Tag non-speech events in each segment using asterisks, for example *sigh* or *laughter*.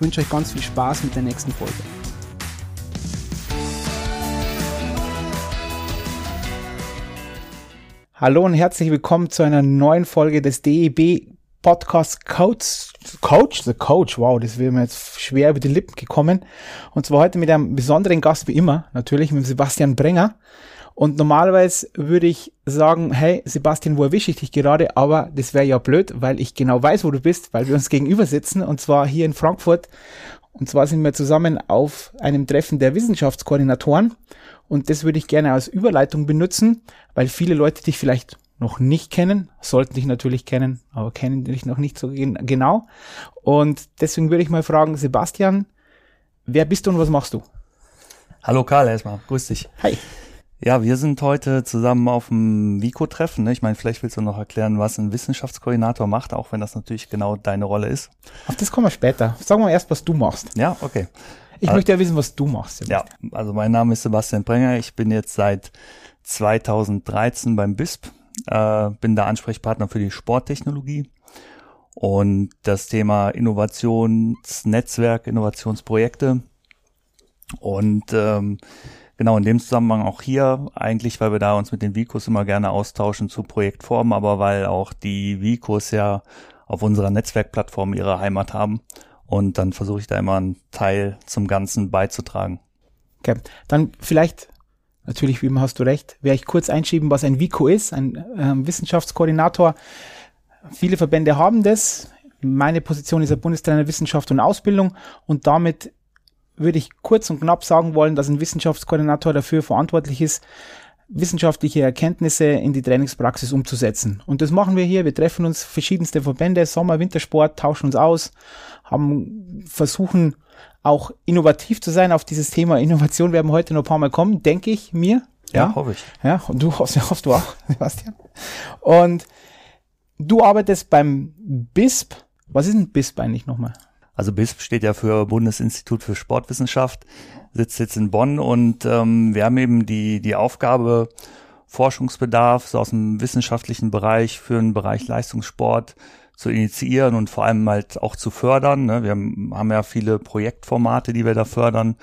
ich wünsche euch ganz viel Spaß mit der nächsten Folge. Hallo und herzlich willkommen zu einer neuen Folge des DEB Podcast Coach, Coach, the Coach, wow, das wäre mir jetzt schwer über die Lippen gekommen. Und zwar heute mit einem besonderen Gast wie immer, natürlich mit Sebastian Brenger. Und normalerweise würde ich sagen, hey Sebastian, wo erwische ich dich gerade? Aber das wäre ja blöd, weil ich genau weiß, wo du bist, weil wir uns gegenüber sitzen und zwar hier in Frankfurt. Und zwar sind wir zusammen auf einem Treffen der Wissenschaftskoordinatoren. Und das würde ich gerne als Überleitung benutzen, weil viele Leute dich vielleicht noch nicht kennen, sollten dich natürlich kennen, aber kennen dich noch nicht so genau. Und deswegen würde ich mal fragen, Sebastian, wer bist du und was machst du? Hallo Karl erstmal, grüß dich. Hi. Ja, wir sind heute zusammen auf dem Vico-Treffen. Ne? Ich meine, vielleicht willst du noch erklären, was ein Wissenschaftskoordinator macht, auch wenn das natürlich genau deine Rolle ist. Auf das kommen wir später. Sagen wir erst, was du machst. Ja, okay. Ich also, möchte ja wissen, was du machst. Sebastian. Ja, also mein Name ist Sebastian Brenger. Ich bin jetzt seit 2013 beim BISP, äh, bin da Ansprechpartner für die Sporttechnologie und das Thema Innovationsnetzwerk, Innovationsprojekte und ähm, Genau, in dem Zusammenhang auch hier eigentlich, weil wir da uns mit den Vicos immer gerne austauschen zu Projektformen, aber weil auch die Vicos ja auf unserer Netzwerkplattform ihre Heimat haben. Und dann versuche ich da immer einen Teil zum Ganzen beizutragen. Okay, dann vielleicht, natürlich, wie immer hast du recht, werde ich kurz einschieben, was ein Vico ist, ein äh, Wissenschaftskoordinator. Viele Verbände haben das. Meine Position ist der Bundestrainer Wissenschaft und Ausbildung und damit würde ich kurz und knapp sagen wollen, dass ein Wissenschaftskoordinator dafür verantwortlich ist, wissenschaftliche Erkenntnisse in die Trainingspraxis umzusetzen. Und das machen wir hier. Wir treffen uns verschiedenste Verbände, Sommer, Wintersport, tauschen uns aus, haben, versuchen auch innovativ zu sein auf dieses Thema Innovation. werden heute noch ein paar Mal kommen, denke ich mir. Ja, ja hoffe ich. Ja, und du hoffst, hoffst du auch, *laughs* Sebastian. Und du arbeitest beim BISP. Was ist ein BISP eigentlich nochmal? Also BISP steht ja für Bundesinstitut für Sportwissenschaft, sitzt jetzt in Bonn und ähm, wir haben eben die, die Aufgabe, Forschungsbedarf so aus dem wissenschaftlichen Bereich für den Bereich Leistungssport zu initiieren und vor allem halt auch zu fördern. Ne? Wir haben ja viele Projektformate, die wir da fördern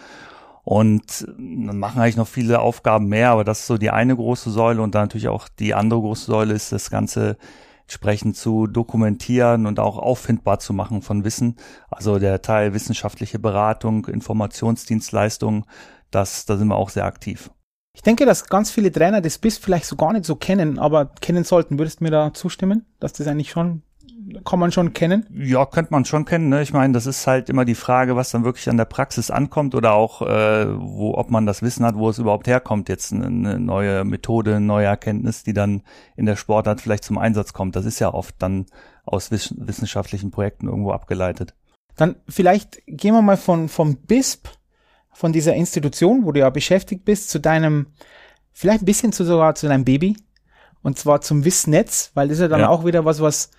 und machen eigentlich noch viele Aufgaben mehr, aber das ist so die eine große Säule und dann natürlich auch die andere große Säule ist das ganze entsprechend zu dokumentieren und auch auffindbar zu machen von Wissen. Also der Teil wissenschaftliche Beratung, Informationsdienstleistung, das, da sind wir auch sehr aktiv. Ich denke, dass ganz viele Trainer das BIS vielleicht so gar nicht so kennen, aber kennen sollten. Würdest du mir da zustimmen, dass das eigentlich schon kann man schon kennen? Ja, könnte man schon kennen. Ne? Ich meine, das ist halt immer die Frage, was dann wirklich an der Praxis ankommt oder auch, äh, wo, ob man das Wissen hat, wo es überhaupt herkommt. Jetzt eine neue Methode, eine neue Erkenntnis, die dann in der Sportart vielleicht zum Einsatz kommt. Das ist ja oft dann aus wissenschaftlichen Projekten irgendwo abgeleitet. Dann vielleicht gehen wir mal von vom BISP, von dieser Institution, wo du ja beschäftigt bist, zu deinem, vielleicht ein bisschen zu sogar zu deinem Baby. Und zwar zum Wissnetz, weil das ist ja dann ja. auch wieder was, was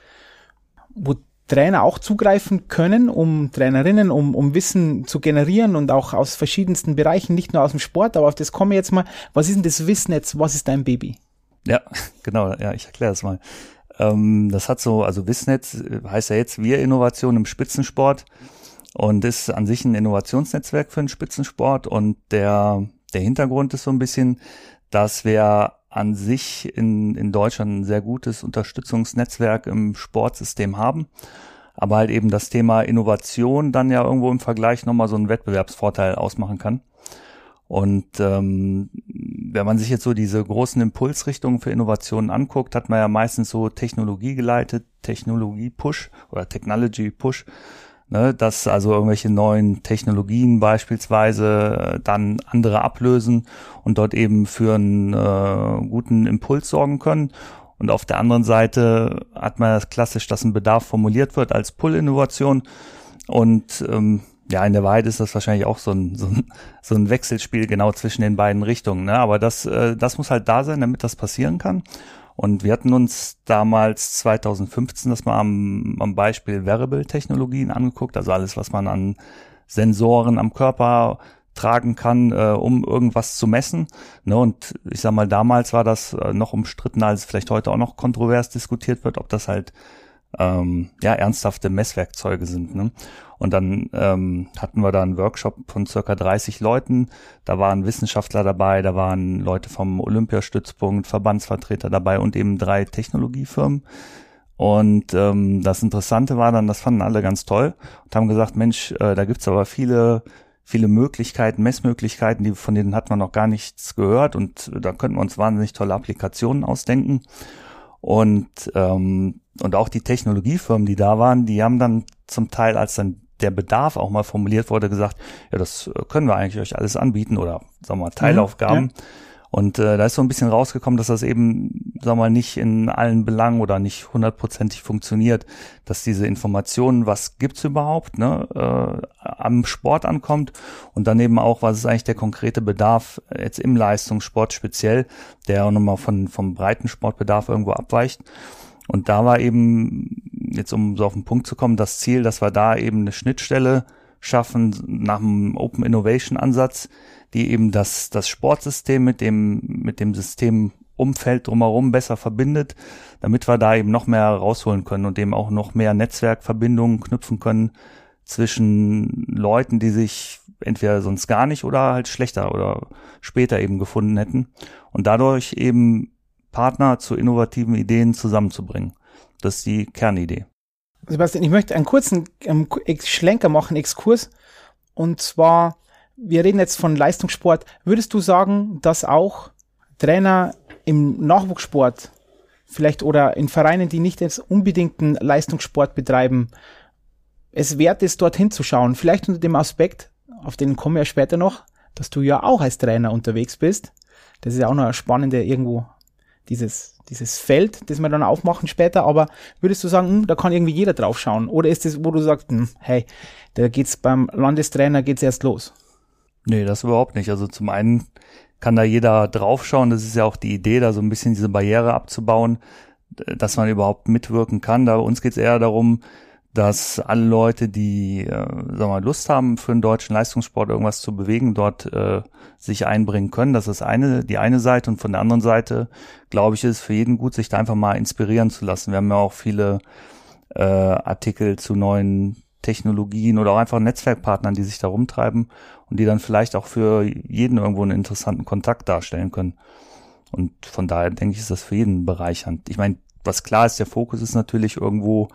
wo Trainer auch zugreifen können, um Trainerinnen, um, um Wissen zu generieren und auch aus verschiedensten Bereichen, nicht nur aus dem Sport, aber auf das komme ich jetzt mal. Was ist denn das Wissnetz? Was ist dein Baby? Ja, *laughs* genau, ja, ich erkläre es mal. Ähm, das hat so, also Wissnetz äh, heißt ja jetzt Wir Innovation im Spitzensport und ist an sich ein Innovationsnetzwerk für den Spitzensport und der, der Hintergrund ist so ein bisschen, dass wir an sich in, in Deutschland ein sehr gutes Unterstützungsnetzwerk im Sportsystem haben. Aber halt eben das Thema Innovation dann ja irgendwo im Vergleich nochmal so einen Wettbewerbsvorteil ausmachen kann. Und ähm, wenn man sich jetzt so diese großen Impulsrichtungen für Innovationen anguckt, hat man ja meistens so Technologie geleitet, Technologie Push oder Technology Push ne, dass also irgendwelche neuen Technologien beispielsweise äh, dann andere ablösen und dort eben für einen äh, guten Impuls sorgen können. Und auf der anderen Seite hat man das klassisch, dass ein Bedarf formuliert wird als Pull-Innovation und ähm, ja, in der Wahrheit ist das wahrscheinlich auch so ein, so ein, so ein Wechselspiel genau zwischen den beiden Richtungen. Ne? Aber das, äh, das muss halt da sein, damit das passieren kann. Und wir hatten uns damals 2015 das mal am, am Beispiel Wearable-Technologien angeguckt, also alles, was man an Sensoren am Körper tragen kann, äh, um irgendwas zu messen. Ne, und ich sag mal, damals war das äh, noch umstritten, als vielleicht heute auch noch kontrovers diskutiert wird, ob das halt ähm, ja ernsthafte Messwerkzeuge sind. Ne? Und dann ähm, hatten wir da einen Workshop von circa 30 Leuten. Da waren Wissenschaftler dabei, da waren Leute vom Olympiastützpunkt, Verbandsvertreter dabei und eben drei Technologiefirmen. Und ähm, das Interessante war dann, das fanden alle ganz toll und haben gesagt, Mensch, äh, da gibt's aber viele viele Möglichkeiten, Messmöglichkeiten, die von denen hat man noch gar nichts gehört und da könnten wir uns wahnsinnig tolle Applikationen ausdenken. Und ähm, und auch die Technologiefirmen, die da waren, die haben dann zum Teil, als dann der Bedarf auch mal formuliert wurde, gesagt, ja, das können wir eigentlich euch alles anbieten oder sagen wir mal Teilaufgaben. Mhm, ja. Und äh, da ist so ein bisschen rausgekommen, dass das eben, sagen wir mal, nicht in allen Belangen oder nicht hundertprozentig funktioniert, dass diese Informationen, was gibt's überhaupt, ne, äh, am Sport ankommt und dann eben auch, was ist eigentlich der konkrete Bedarf jetzt im Leistungssport speziell, der auch nochmal von vom breiten Sportbedarf irgendwo abweicht. Und da war eben, jetzt um so auf den Punkt zu kommen, das Ziel, dass wir da eben eine Schnittstelle schaffen nach dem Open Innovation Ansatz, die eben das, das Sportsystem mit dem, mit dem Systemumfeld drumherum besser verbindet, damit wir da eben noch mehr rausholen können und eben auch noch mehr Netzwerkverbindungen knüpfen können zwischen Leuten, die sich entweder sonst gar nicht oder halt schlechter oder später eben gefunden hätten. Und dadurch eben Partner zu innovativen Ideen zusammenzubringen. Das ist die Kernidee. Sebastian, ich möchte einen kurzen ähm, Schlenker machen, Exkurs. Und zwar, wir reden jetzt von Leistungssport. Würdest du sagen, dass auch Trainer im Nachwuchssport vielleicht oder in Vereinen, die nicht jetzt unbedingten Leistungssport betreiben, es wert ist, dorthin zu schauen? Vielleicht unter dem Aspekt, auf den kommen wir später noch, dass du ja auch als Trainer unterwegs bist. Das ist ja auch noch eine spannende irgendwo dieses, dieses Feld, das wir dann aufmachen später, aber würdest du sagen, hm, da kann irgendwie jeder drauf schauen? Oder ist es, wo du sagst, hm, hey, da geht's beim Landestrainer geht's erst los? Nee, das überhaupt nicht. Also zum einen kann da jeder draufschauen. Das ist ja auch die Idee, da so ein bisschen diese Barriere abzubauen, dass man überhaupt mitwirken kann. Da uns geht's eher darum, dass alle Leute, die äh, sagen wir mal, Lust haben, für den deutschen Leistungssport irgendwas zu bewegen, dort äh, sich einbringen können. Das ist eine, die eine Seite. Und von der anderen Seite, glaube ich, ist es für jeden gut, sich da einfach mal inspirieren zu lassen. Wir haben ja auch viele äh, Artikel zu neuen Technologien oder auch einfach Netzwerkpartnern, die sich da rumtreiben und die dann vielleicht auch für jeden irgendwo einen interessanten Kontakt darstellen können. Und von daher denke ich, ist das für jeden bereichernd. Ich meine, was klar ist, der Fokus ist natürlich irgendwo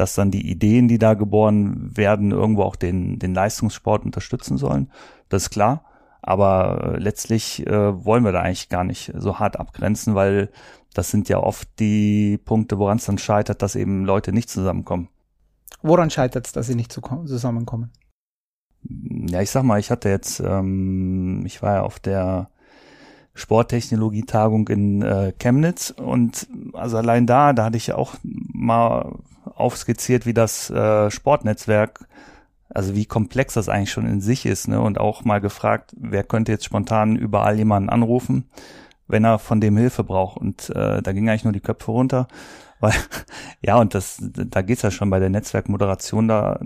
dass dann die Ideen, die da geboren werden, irgendwo auch den, den Leistungssport unterstützen sollen. Das ist klar. Aber äh, letztlich äh, wollen wir da eigentlich gar nicht so hart abgrenzen, weil das sind ja oft die Punkte, woran es dann scheitert, dass eben Leute nicht zusammenkommen. Woran scheitert es, dass sie nicht zusammenkommen? Ja, ich sag mal, ich hatte jetzt, ähm, ich war ja auf der Sporttechnologietagung in äh, Chemnitz und also allein da, da hatte ich auch mal aufskizziert, wie das äh, Sportnetzwerk, also wie komplex das eigentlich schon in sich ist, ne? Und auch mal gefragt, wer könnte jetzt spontan überall jemanden anrufen, wenn er von dem Hilfe braucht. Und äh, da ging eigentlich nur die Köpfe runter. *laughs* Weil, ja, und das, da geht's ja schon bei der Netzwerkmoderation da,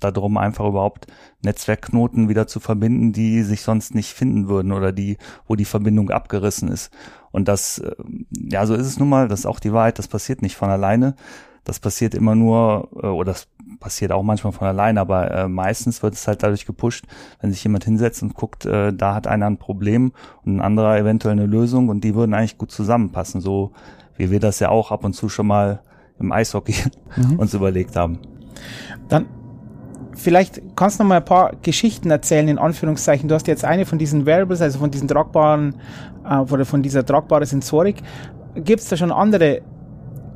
da drum, einfach überhaupt Netzwerkknoten wieder zu verbinden, die sich sonst nicht finden würden oder die, wo die Verbindung abgerissen ist. Und das, äh, ja, so ist es nun mal, das ist auch die Wahrheit, das passiert nicht von alleine. Das passiert immer nur, äh, oder das passiert auch manchmal von alleine, aber äh, meistens wird es halt dadurch gepusht, wenn sich jemand hinsetzt und guckt, äh, da hat einer ein Problem und ein anderer eventuell eine Lösung und die würden eigentlich gut zusammenpassen, so wie wir das ja auch ab und zu schon mal im Eishockey mhm. *laughs* uns überlegt haben. Dann vielleicht kannst du noch mal ein paar Geschichten erzählen, in Anführungszeichen. Du hast jetzt eine von diesen Variables, also von diesen tragbaren, äh, oder von dieser tragbaren Sensorik. Gibt es da schon andere,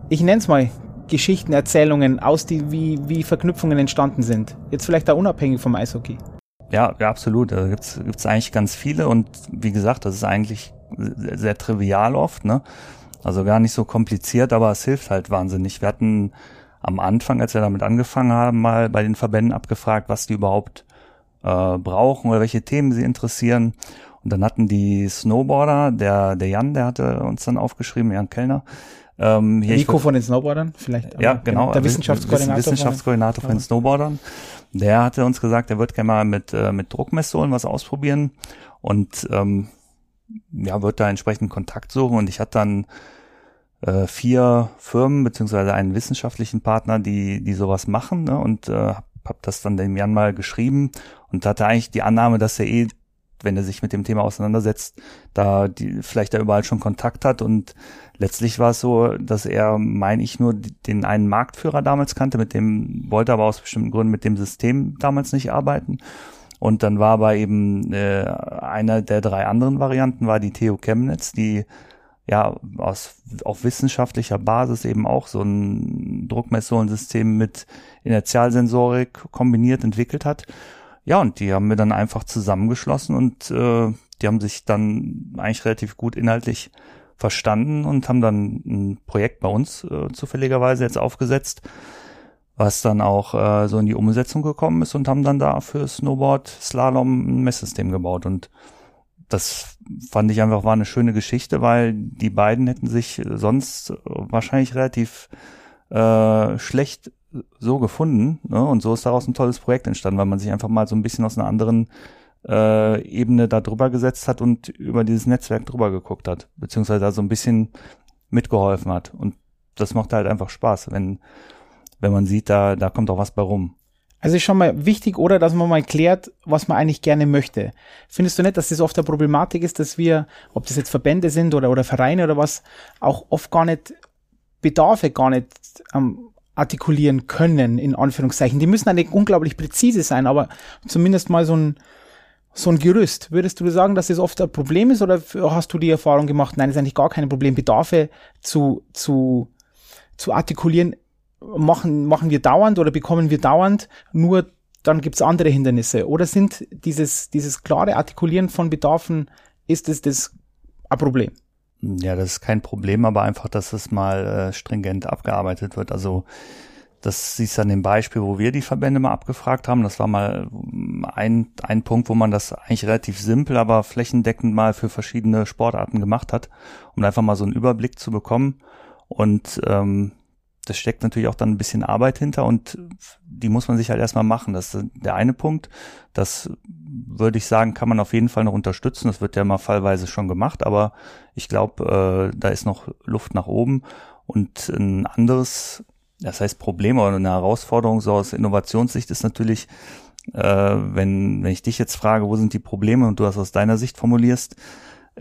ich nenne es mal Geschichten, Erzählungen aus, die, wie, wie Verknüpfungen entstanden sind. Jetzt vielleicht da unabhängig vom Eishockey. Ja, ja absolut. Da gibt's gibt's eigentlich ganz viele und wie gesagt, das ist eigentlich sehr, sehr trivial oft, ne? Also gar nicht so kompliziert, aber es hilft halt wahnsinnig. Wir hatten am Anfang, als wir damit angefangen haben, mal bei den Verbänden abgefragt, was die überhaupt äh, brauchen oder welche Themen sie interessieren. Und dann hatten die Snowboarder, der, der Jan, der hatte uns dann aufgeschrieben, Jan Kellner, ähm, hier Nico von den Snowboardern, vielleicht. Ja, genau. Der Wissenschaftskoordinator. Wissenschaftskoordinator von, den Snowboardern. Der hatte uns gesagt, er wird gerne mal mit, äh, mit Druckmessolen was ausprobieren und ähm, ja, wird da entsprechend Kontakt suchen. Und ich hatte dann äh, vier Firmen beziehungsweise einen wissenschaftlichen Partner, die, die sowas machen ne? und äh, habe hab das dann dem Jan mal geschrieben und hatte eigentlich die Annahme, dass er eh wenn er sich mit dem Thema auseinandersetzt, da die, vielleicht da überall schon Kontakt hat und letztlich war es so, dass er, meine ich, nur den einen Marktführer damals kannte, mit dem wollte aber aus bestimmten Gründen mit dem System damals nicht arbeiten. Und dann war aber eben äh, einer der drei anderen Varianten war die Theo Chemnitz, die ja aus auf wissenschaftlicher Basis eben auch so ein Druckmessorensystem mit Inertialsensorik kombiniert entwickelt hat. Ja, und die haben wir dann einfach zusammengeschlossen und äh, die haben sich dann eigentlich relativ gut inhaltlich verstanden und haben dann ein Projekt bei uns äh, zufälligerweise jetzt aufgesetzt, was dann auch äh, so in die Umsetzung gekommen ist und haben dann da für Snowboard Slalom ein Messsystem gebaut. Und das fand ich einfach war eine schöne Geschichte, weil die beiden hätten sich sonst wahrscheinlich relativ äh, schlecht so gefunden ne? und so ist daraus ein tolles Projekt entstanden, weil man sich einfach mal so ein bisschen aus einer anderen äh, Ebene da drüber gesetzt hat und über dieses Netzwerk drüber geguckt hat, beziehungsweise da so ein bisschen mitgeholfen hat. Und das macht halt einfach Spaß, wenn, wenn man sieht, da, da kommt auch was bei rum. Also ist schon mal wichtig, oder dass man mal klärt, was man eigentlich gerne möchte. Findest du nicht, dass das oft eine Problematik ist, dass wir, ob das jetzt Verbände sind oder, oder Vereine oder was, auch oft gar nicht Bedarfe gar nicht ähm, artikulieren können, in Anführungszeichen. Die müssen eigentlich unglaublich präzise sein, aber zumindest mal so ein, so ein Gerüst. Würdest du sagen, dass das oft ein Problem ist oder hast du die Erfahrung gemacht, nein, das ist eigentlich gar kein Problem, Bedarfe zu, zu, zu artikulieren, machen, machen wir dauernd oder bekommen wir dauernd, nur dann gibt's andere Hindernisse. Oder sind dieses, dieses klare Artikulieren von Bedarfen, ist es das ein Problem? Ja, das ist kein Problem, aber einfach, dass es mal äh, stringent abgearbeitet wird. Also das siehst du an dem Beispiel, wo wir die Verbände mal abgefragt haben. Das war mal ein, ein Punkt, wo man das eigentlich relativ simpel, aber flächendeckend mal für verschiedene Sportarten gemacht hat, um einfach mal so einen Überblick zu bekommen. Und ähm, das steckt natürlich auch dann ein bisschen Arbeit hinter und die muss man sich halt erstmal machen. Das ist der eine Punkt. Das würde ich sagen, kann man auf jeden Fall noch unterstützen. Das wird ja mal fallweise schon gemacht, aber ich glaube, äh, da ist noch Luft nach oben. Und ein anderes, das heißt Problem oder eine Herausforderung so aus Innovationssicht ist natürlich, äh, wenn, wenn ich dich jetzt frage, wo sind die Probleme und du das aus deiner Sicht formulierst,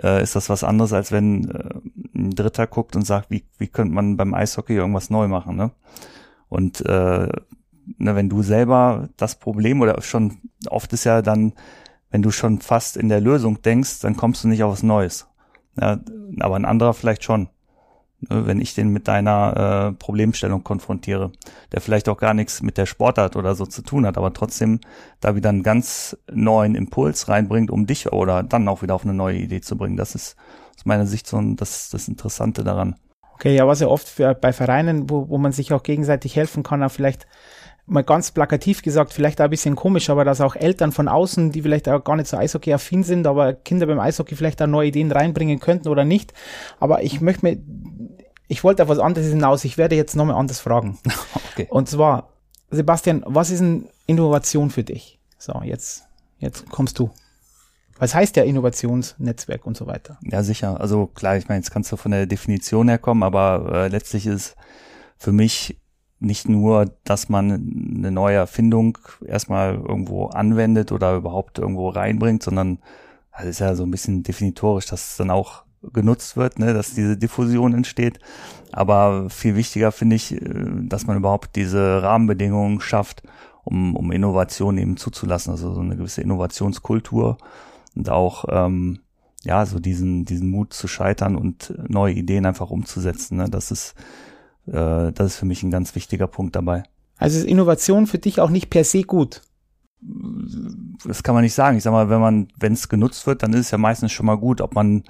äh, ist das was anderes, als wenn äh, ein Dritter guckt und sagt, wie, wie könnte man beim Eishockey irgendwas neu machen, ne? Und äh, ne, wenn du selber das Problem oder schon oft ist ja dann, wenn du schon fast in der Lösung denkst, dann kommst du nicht auf was Neues. Ja, aber ein anderer vielleicht schon. Ne, wenn ich den mit deiner äh, Problemstellung konfrontiere, der vielleicht auch gar nichts mit der Sportart oder so zu tun hat, aber trotzdem da wieder einen ganz neuen Impuls reinbringt, um dich oder dann auch wieder auf eine neue Idee zu bringen. Das ist aus meiner Sicht so ein, das, das Interessante daran. Okay, ja, was ja oft für, bei Vereinen, wo, wo man sich auch gegenseitig helfen kann, auch vielleicht mal ganz plakativ gesagt, vielleicht auch ein bisschen komisch, aber dass auch Eltern von außen, die vielleicht auch gar nicht so Eishockey-affin sind, aber Kinder beim Eishockey vielleicht auch neue Ideen reinbringen könnten oder nicht. Aber ich möchte mir, ich wollte auf was anderes hinaus. Ich werde jetzt nochmal anders fragen. *laughs* Okay. Und zwar, Sebastian, was ist eine Innovation für dich? So, jetzt, jetzt kommst du. Was heißt ja Innovationsnetzwerk und so weiter? Ja, sicher. Also klar, ich meine, jetzt kannst du von der Definition herkommen, aber äh, letztlich ist für mich nicht nur, dass man eine neue Erfindung erstmal irgendwo anwendet oder überhaupt irgendwo reinbringt, sondern das ist ja so ein bisschen definitorisch, dass es dann auch genutzt wird, ne, dass diese Diffusion entsteht. Aber viel wichtiger finde ich, äh, dass man überhaupt diese Rahmenbedingungen schafft, um, um Innovation eben zuzulassen, also so eine gewisse Innovationskultur und auch ähm, ja so diesen diesen Mut zu scheitern und neue Ideen einfach umzusetzen. Ne? Das ist äh, das ist für mich ein ganz wichtiger Punkt dabei. Also ist Innovation für dich auch nicht per se gut? Das kann man nicht sagen. Ich sag mal, wenn man, wenn es genutzt wird, dann ist es ja meistens schon mal gut. Ob man,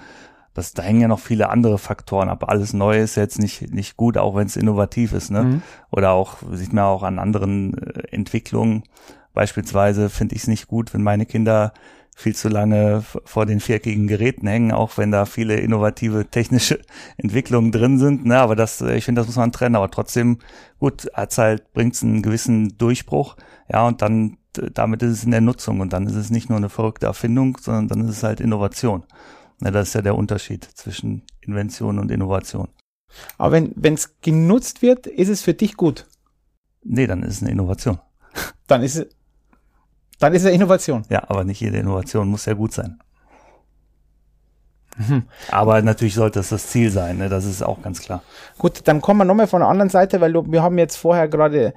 das, da hängen ja noch viele andere Faktoren ab. Alles Neue ist jetzt nicht, nicht gut, auch wenn es innovativ ist, ne? Mhm. Oder auch, sieht man auch an anderen äh, Entwicklungen. beispielsweise finde ich es nicht gut, wenn meine Kinder viel zu lange vor den viereckigen Geräten hängen, auch wenn da viele innovative technische *laughs* Entwicklungen drin sind. Ne? Aber das, ich finde, das muss man trennen. Aber trotzdem, gut, hat's halt, bringt's einen gewissen Durchbruch. Ja, und dann, damit ist es in der Nutzung. Und dann ist es nicht nur eine verrückte Erfindung, sondern dann ist es halt Innovation. Ne? Das ist ja der Unterschied zwischen Invention und Innovation. Aber wenn es genutzt wird, ist es für dich gut? Nee, dann ist es eine Innovation. Dann ist es, dann ist es Innovation. Ja, aber nicht jede Innovation muss ja gut sein. Mhm. Aber natürlich sollte es das Ziel sein, ne? das ist auch ganz klar. Gut, dann kommen wir nochmal von der anderen Seite, weil wir haben jetzt vorher gerade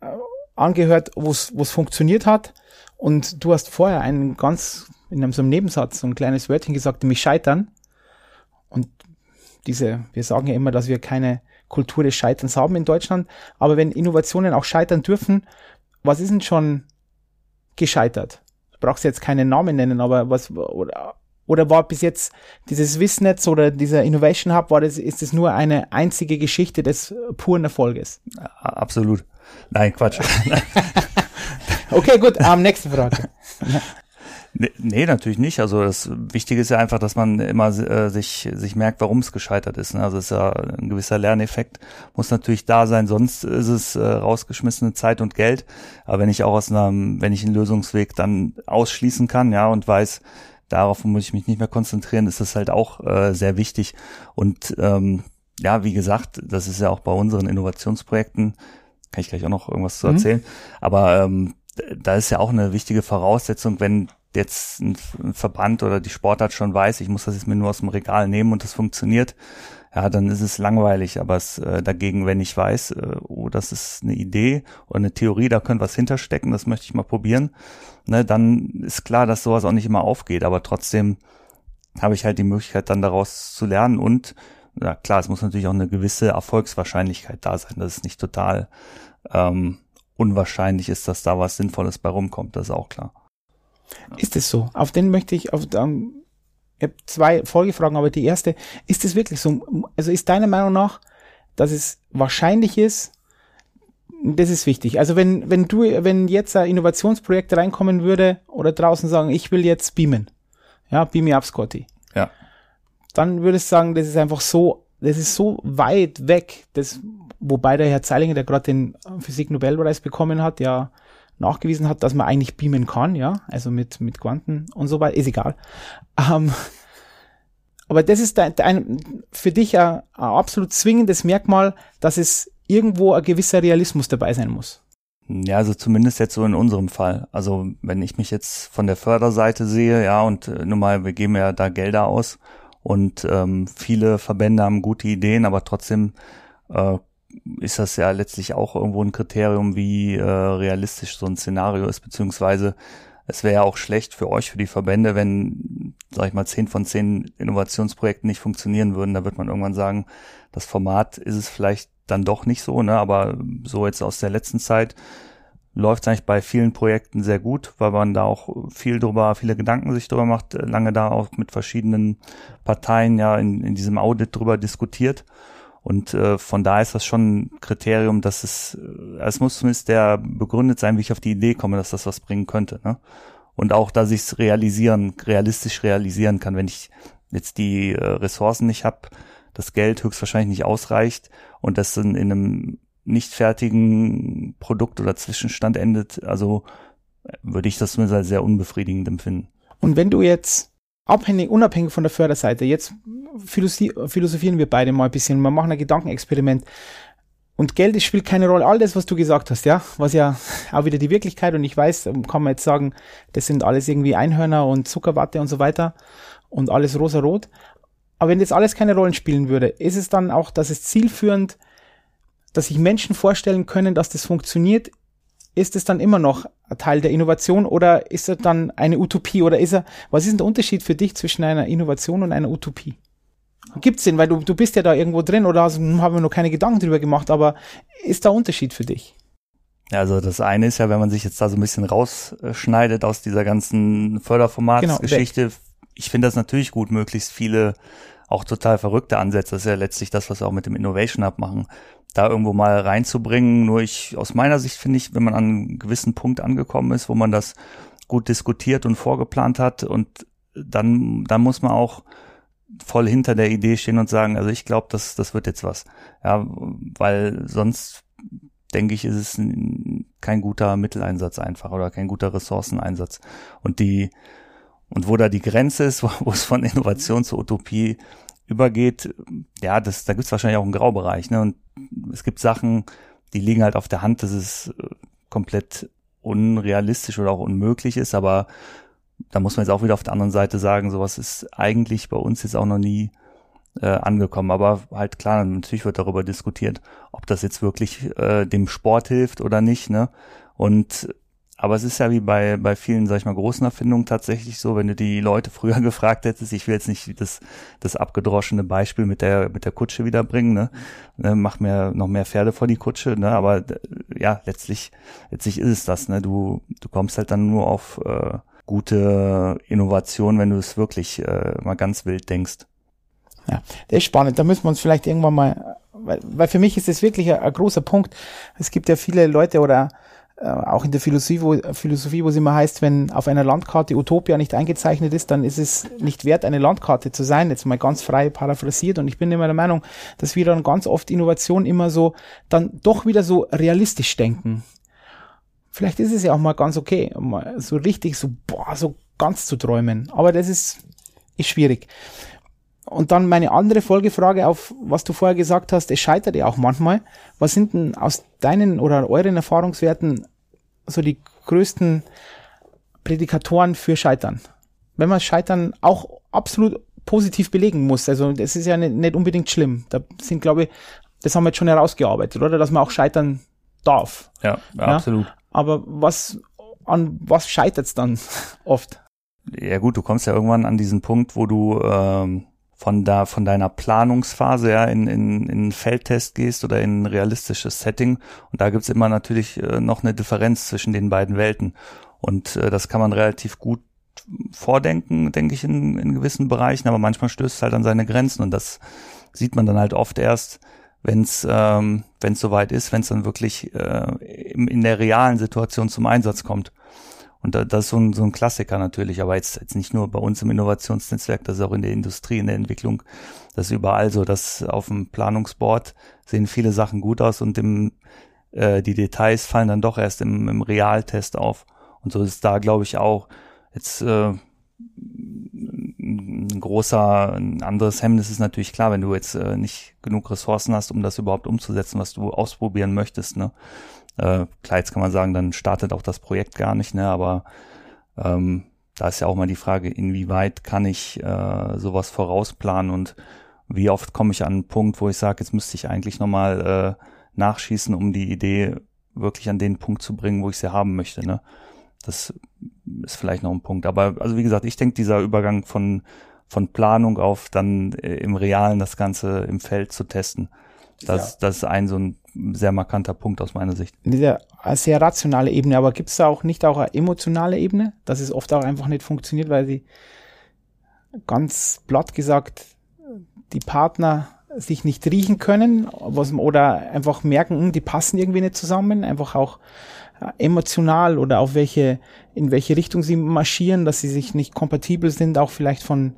äh, angehört, wo es funktioniert hat. Und du hast vorher einen ganz, in einem so einem Nebensatz, so ein kleines Wörtchen gesagt, nämlich scheitern. Und diese, wir sagen ja immer, dass wir keine Kultur des Scheiterns haben in Deutschland. Aber wenn Innovationen auch scheitern dürfen, was ist denn schon gescheitert? Du brauchst jetzt keinen Namen nennen, aber was oder, oder war bis jetzt dieses Wissnetz oder dieser Innovation Hub, war das, ist es nur eine einzige Geschichte des puren Erfolges? Absolut. Nein, Quatsch. *laughs* *laughs* okay, gut, ähm, nächste Frage. *laughs* Nee, nee, natürlich nicht. Also das Wichtige ist ja einfach, dass man immer äh, sich, sich merkt, warum es gescheitert ist. Ne? Also es ist ja ein gewisser Lerneffekt, muss natürlich da sein, sonst ist es äh, rausgeschmissene Zeit und Geld. Aber wenn ich auch aus einem, wenn ich einen Lösungsweg dann ausschließen kann, ja, und weiß, darauf muss ich mich nicht mehr konzentrieren, ist das halt auch äh, sehr wichtig. Und ähm, ja, wie gesagt, das ist ja auch bei unseren Innovationsprojekten, kann ich gleich auch noch irgendwas zu mhm. erzählen. Mhm. Aber ähm, da ist ja auch eine wichtige Voraussetzung, wenn jetzt ein Verband oder die Sportart schon weiß, ich muss das jetzt mir nur aus dem Regal nehmen und das funktioniert, ja, dann ist es langweilig. Aber es äh, dagegen, wenn ich weiß, äh, oh, das ist eine Idee oder eine Theorie, da könnte was hinterstecken, das möchte ich mal probieren, ne, dann ist klar, dass sowas auch nicht immer aufgeht. Aber trotzdem habe ich halt die Möglichkeit, dann daraus zu lernen und ja klar, es muss natürlich auch eine gewisse Erfolgswahrscheinlichkeit da sein, dass es nicht total ähm, unwahrscheinlich ist, dass da was Sinnvolles bei rumkommt, das ist auch klar. Ist es so? Auf den möchte ich, auf, um, ich habe zwei Folgefragen, aber die erste, ist es wirklich so? Also ist deiner Meinung nach, dass es wahrscheinlich ist, das ist wichtig. Also wenn, wenn du, wenn jetzt ein Innovationsprojekt reinkommen würde oder draußen sagen, ich will jetzt beamen, ja, beam me up, Scotty. Ja. Dann würdest du sagen, das ist einfach so, das ist so weit weg, das, wobei der Herr Zeilinger, der gerade den Physik-Nobelpreis bekommen hat, ja, nachgewiesen hat, dass man eigentlich beamen kann, ja, also mit, mit Quanten und so weiter, ist egal. Ähm, aber das ist ein, ein, für dich ein, ein absolut zwingendes Merkmal, dass es irgendwo ein gewisser Realismus dabei sein muss. Ja, also zumindest jetzt so in unserem Fall. Also wenn ich mich jetzt von der Förderseite sehe, ja, und äh, nun mal, wir geben ja da Gelder aus und ähm, viele Verbände haben gute Ideen, aber trotzdem äh, ist das ja letztlich auch irgendwo ein Kriterium, wie äh, realistisch so ein Szenario ist, beziehungsweise es wäre ja auch schlecht für euch, für die Verbände, wenn, sag ich mal, zehn von zehn Innovationsprojekten nicht funktionieren würden. Da wird man irgendwann sagen, das Format ist es vielleicht dann doch nicht so, ne? Aber so jetzt aus der letzten Zeit läuft es eigentlich bei vielen Projekten sehr gut, weil man da auch viel drüber, viele Gedanken sich drüber macht, lange da auch mit verschiedenen Parteien ja in, in diesem Audit drüber diskutiert. Und äh, von da ist das schon ein Kriterium, dass es, äh, es muss zumindest der begründet sein, wie ich auf die Idee komme, dass das was bringen könnte. Ne? Und auch, dass ich es realisieren, realistisch realisieren kann, wenn ich jetzt die äh, Ressourcen nicht habe, das Geld höchstwahrscheinlich nicht ausreicht und das in, in einem nicht fertigen Produkt oder Zwischenstand endet, also äh, würde ich das zumindest als sehr unbefriedigend empfinden. Und wenn du jetzt abhängig, unabhängig von der Förderseite. Jetzt philosophieren wir beide mal ein bisschen. Wir machen ein Gedankenexperiment. Und Geld spielt keine Rolle. All das, was du gesagt hast, ja, was ja auch wieder die Wirklichkeit. Und ich weiß, kann man jetzt sagen, das sind alles irgendwie Einhörner und Zuckerwatte und so weiter und alles rosa-rot. Aber wenn jetzt alles keine Rollen spielen würde, ist es dann auch, dass es zielführend, dass sich Menschen vorstellen können, dass das funktioniert, ist es dann immer noch ein Teil der Innovation oder ist er dann eine Utopie oder ist er, was ist denn der Unterschied für dich zwischen einer Innovation und einer Utopie? Gibt's den, weil du, du bist ja da irgendwo drin oder hm, haben wir noch keine Gedanken drüber gemacht, aber ist da Unterschied für dich? Also das eine ist ja, wenn man sich jetzt da so ein bisschen rausschneidet aus dieser ganzen Förderformatsgeschichte, genau, ich finde das natürlich gut, möglichst viele auch total verrückte Ansätze. Das ist ja letztlich das, was wir auch mit dem Innovation Hub machen da irgendwo mal reinzubringen. Nur ich, aus meiner Sicht finde ich, wenn man an einen gewissen Punkt angekommen ist, wo man das gut diskutiert und vorgeplant hat und dann, dann muss man auch voll hinter der Idee stehen und sagen, also ich glaube, das, das wird jetzt was. Ja, weil sonst denke ich, ist es kein guter Mitteleinsatz einfach oder kein guter Ressourceneinsatz. Und die, und wo da die Grenze ist, *laughs* wo, wo es von Innovation zur Utopie übergeht, ja, das, da gibt es wahrscheinlich auch einen Graubereich. Ne? Und es gibt Sachen, die liegen halt auf der Hand, dass es äh, komplett unrealistisch oder auch unmöglich ist, aber da muss man jetzt auch wieder auf der anderen Seite sagen, sowas ist eigentlich bei uns jetzt auch noch nie äh, angekommen. Aber halt klar, natürlich wird darüber diskutiert, ob das jetzt wirklich äh, dem Sport hilft oder nicht. Ne? Und aber es ist ja wie bei, bei vielen, sag ich mal, großen Erfindungen tatsächlich so, wenn du die Leute *laughs* früher gefragt hättest, ich will jetzt nicht das, das abgedroschene Beispiel mit der, mit der Kutsche wiederbringen, ne? ne mach mir noch mehr Pferde vor die Kutsche, ne? Aber ja, letztlich, letztlich ist es das, ne? Du, du kommst halt dann nur auf äh, gute Innovation, wenn du es wirklich äh, mal ganz wild denkst. Ja, das ist spannend. Da müssen wir uns vielleicht irgendwann mal, weil, weil für mich ist das wirklich ein, ein großer Punkt. Es gibt ja viele Leute oder äh, auch in der Philosophie wo, Philosophie, wo es immer heißt, wenn auf einer Landkarte Utopia nicht eingezeichnet ist, dann ist es nicht wert, eine Landkarte zu sein. Jetzt mal ganz frei paraphrasiert. Und ich bin immer der Meinung, dass wir dann ganz oft Innovation immer so dann doch wieder so realistisch denken. Vielleicht ist es ja auch mal ganz okay, mal so richtig so, boah, so ganz zu träumen. Aber das ist, ist schwierig. Und dann meine andere Folgefrage auf, was du vorher gesagt hast, es scheitert ja auch manchmal. Was sind denn aus deinen oder euren Erfahrungswerten so die größten Prädikatoren für Scheitern? Wenn man Scheitern auch absolut positiv belegen muss. Also das ist ja nicht, nicht unbedingt schlimm. Da sind, glaube ich, das haben wir jetzt schon herausgearbeitet, oder? Dass man auch scheitern darf. Ja, ja absolut. Aber was, an was scheitert es dann *laughs* oft? Ja gut, du kommst ja irgendwann an diesen Punkt, wo du ähm, von da von deiner Planungsphase ja in, in, in Feldtest gehst oder in ein realistisches Setting. Und da gibt's immer natürlich äh, noch eine Differenz zwischen den beiden Welten. Und äh, das kann man relativ gut vordenken, denke ich, in, in gewissen Bereichen, aber manchmal stößt es halt an seine Grenzen. Und das sieht man dann halt oft erst, wenn es ähm, wenn's soweit ist, wenn es dann wirklich äh, in, in der realen Situation zum Einsatz kommt. Und da, das ist so ein, so ein Klassiker natürlich, aber jetzt, jetzt nicht nur bei uns im Innovationsnetzwerk, das ist auch in der Industrie, in der Entwicklung, das ist überall so, dass auf dem Planungsboard sehen viele Sachen gut aus und im, äh, die Details fallen dann doch erst im, im Realtest auf. Und so ist da, glaube ich, auch jetzt äh, ein großer, ein anderes Hemmnis ist natürlich klar, wenn du jetzt äh, nicht genug Ressourcen hast, um das überhaupt umzusetzen, was du ausprobieren möchtest. Ne? Äh, klar, jetzt kann man sagen, dann startet auch das Projekt gar nicht, ne? aber ähm, da ist ja auch mal die Frage, inwieweit kann ich äh, sowas vorausplanen und wie oft komme ich an einen Punkt, wo ich sage, jetzt müsste ich eigentlich nochmal äh, nachschießen, um die Idee wirklich an den Punkt zu bringen, wo ich sie haben möchte. Ne? Das ist vielleicht noch ein Punkt. Aber also wie gesagt, ich denke, dieser Übergang von, von Planung auf dann äh, im Realen das Ganze im Feld zu testen, das, ja. das ist ein so ein sehr markanter Punkt aus meiner Sicht. Diese sehr rationale Ebene, aber gibt es da auch nicht auch eine emotionale Ebene, dass es oft auch einfach nicht funktioniert, weil sie ganz platt gesagt die Partner sich nicht riechen können was, oder einfach merken, hm, die passen irgendwie nicht zusammen, einfach auch emotional oder auf welche, in welche Richtung sie marschieren, dass sie sich nicht kompatibel sind, auch vielleicht von,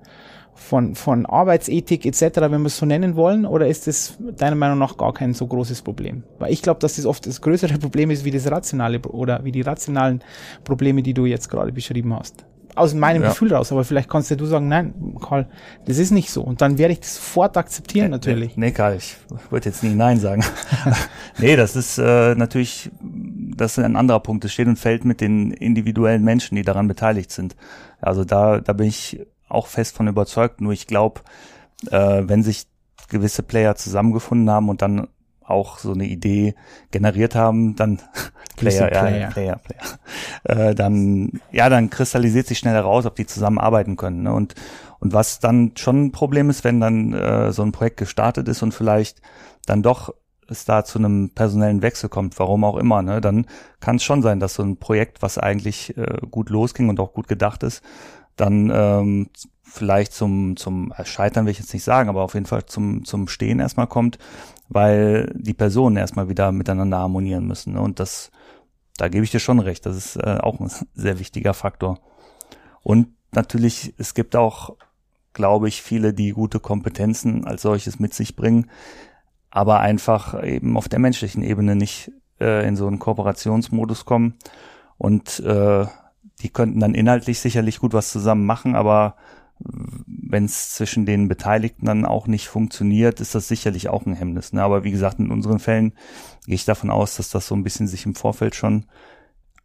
von, von Arbeitsethik etc., wenn wir es so nennen wollen, oder ist das deiner Meinung nach gar kein so großes Problem? Weil ich glaube, dass das oft das größere *laughs* Problem ist wie das rationale oder wie die rationalen Probleme, die du jetzt gerade beschrieben hast. Aus meinem ja. Gefühl raus, aber vielleicht kannst ja du sagen, nein, Karl, das ist nicht so. Und dann werde ich das sofort akzeptieren, natürlich. Nee, nee Karl, ich würde jetzt nie Nein sagen. *laughs* nee, das ist äh, natürlich, das ist ein anderer Punkt. Es steht und fällt mit den individuellen Menschen, die daran beteiligt sind. Also da, da bin ich auch fest von überzeugt. Nur ich glaube, äh, wenn sich gewisse Player zusammengefunden haben und dann auch so eine Idee generiert haben, dann *laughs* Player, Player, ja, Player, Player. Äh, dann ja, dann kristallisiert sich schnell heraus, ob die zusammenarbeiten können. Ne? Und und was dann schon ein Problem ist, wenn dann äh, so ein Projekt gestartet ist und vielleicht dann doch es da zu einem personellen Wechsel kommt, warum auch immer, ne, dann kann es schon sein, dass so ein Projekt, was eigentlich äh, gut losging und auch gut gedacht ist, dann ähm, vielleicht zum, zum Scheitern will ich jetzt nicht sagen, aber auf jeden Fall zum, zum Stehen erstmal kommt, weil die Personen erstmal wieder miteinander harmonieren müssen. Ne? Und das, da gebe ich dir schon recht, das ist äh, auch ein *laughs* sehr wichtiger Faktor. Und natürlich, es gibt auch, glaube ich, viele, die gute Kompetenzen als solches mit sich bringen, aber einfach eben auf der menschlichen Ebene nicht äh, in so einen Kooperationsmodus kommen. Und äh, die könnten dann inhaltlich sicherlich gut was zusammen machen, aber wenn es zwischen den Beteiligten dann auch nicht funktioniert, ist das sicherlich auch ein Hemmnis. Ne? Aber wie gesagt, in unseren Fällen gehe ich davon aus, dass das so ein bisschen sich im Vorfeld schon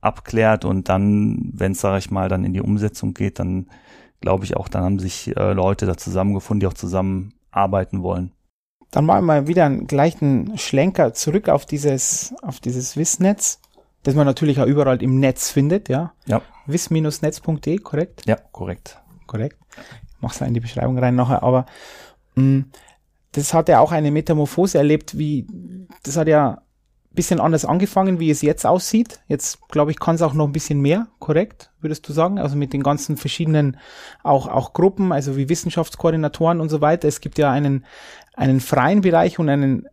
abklärt und dann, wenn es, sage ich mal, dann in die Umsetzung geht, dann glaube ich auch, dann haben sich äh, Leute da zusammengefunden, die auch zusammen arbeiten wollen. Dann machen wir wieder einen gleichen Schlenker zurück auf dieses, auf dieses Wissnetz, das man natürlich auch überall im Netz findet, ja. Ja. wiss-netz.de, korrekt? Ja, korrekt. Korrekt. Ich mach's in die Beschreibung rein nachher, aber mh, mm, das hat ja auch eine Metamorphose erlebt, wie, das hat ja bisschen anders angefangen, wie es jetzt aussieht. Jetzt, glaube ich, kann es auch noch ein bisschen mehr, korrekt, würdest du sagen? Also mit den ganzen verschiedenen auch, auch Gruppen, also wie Wissenschaftskoordinatoren und so weiter. Es gibt ja einen, einen freien Bereich und einen,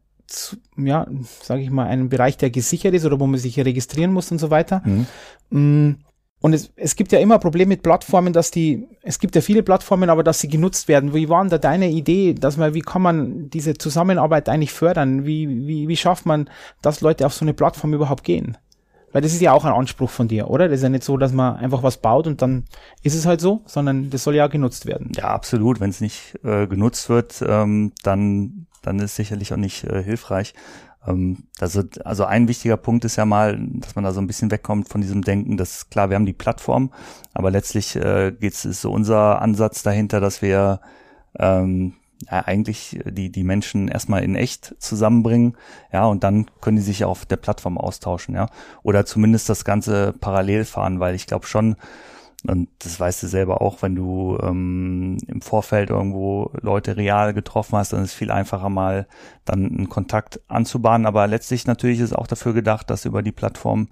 ja, sage ich mal, einen Bereich, der gesichert ist oder wo man sich registrieren muss und so weiter. Mhm. Und es, es gibt ja immer Probleme mit Plattformen, dass die, es gibt ja viele Plattformen, aber dass sie genutzt werden. Wie war denn da deine Idee, dass man, wie kann man diese Zusammenarbeit eigentlich fördern? Wie, wie, wie schafft man, dass Leute auf so eine Plattform überhaupt gehen? Weil das ist ja auch ein Anspruch von dir, oder? Das ist ja nicht so, dass man einfach was baut und dann ist es halt so, sondern das soll ja genutzt werden. Ja, absolut. Wenn es nicht äh, genutzt wird, ähm, dann, dann ist es sicherlich auch nicht äh, hilfreich. Also, also ein wichtiger Punkt ist ja mal, dass man da so ein bisschen wegkommt von diesem Denken, dass klar, wir haben die Plattform, aber letztlich äh, geht es ist so unser Ansatz dahinter, dass wir ähm, ja, eigentlich die, die Menschen erstmal in echt zusammenbringen, ja, und dann können die sich auf der Plattform austauschen, ja. Oder zumindest das Ganze parallel fahren, weil ich glaube schon, und das weißt du selber auch, wenn du ähm, im Vorfeld irgendwo Leute real getroffen hast, dann ist es viel einfacher mal dann einen Kontakt anzubahnen. Aber letztlich natürlich ist auch dafür gedacht, dass über die Plattform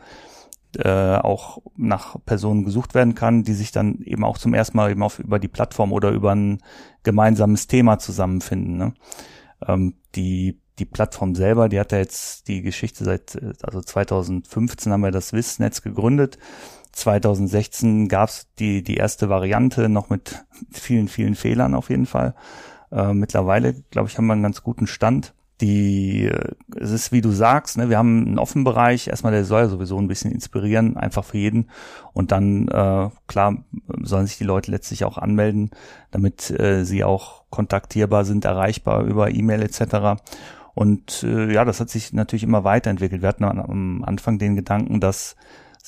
äh, auch nach Personen gesucht werden kann, die sich dann eben auch zum ersten Mal eben auf über die Plattform oder über ein gemeinsames Thema zusammenfinden. Ne? Ähm, die die Plattform selber, die hat ja jetzt die Geschichte seit, also 2015 haben wir das WIS-Netz gegründet 2016 gab es die, die erste Variante noch mit vielen, vielen Fehlern auf jeden Fall. Äh, mittlerweile, glaube ich, haben wir einen ganz guten Stand. Die, äh, es ist wie du sagst, ne, wir haben einen offenen Bereich. Erstmal, der soll ja sowieso ein bisschen inspirieren, einfach für jeden. Und dann, äh, klar, sollen sich die Leute letztlich auch anmelden, damit äh, sie auch kontaktierbar sind, erreichbar über E-Mail etc. Und äh, ja, das hat sich natürlich immer weiterentwickelt. Wir hatten am Anfang den Gedanken, dass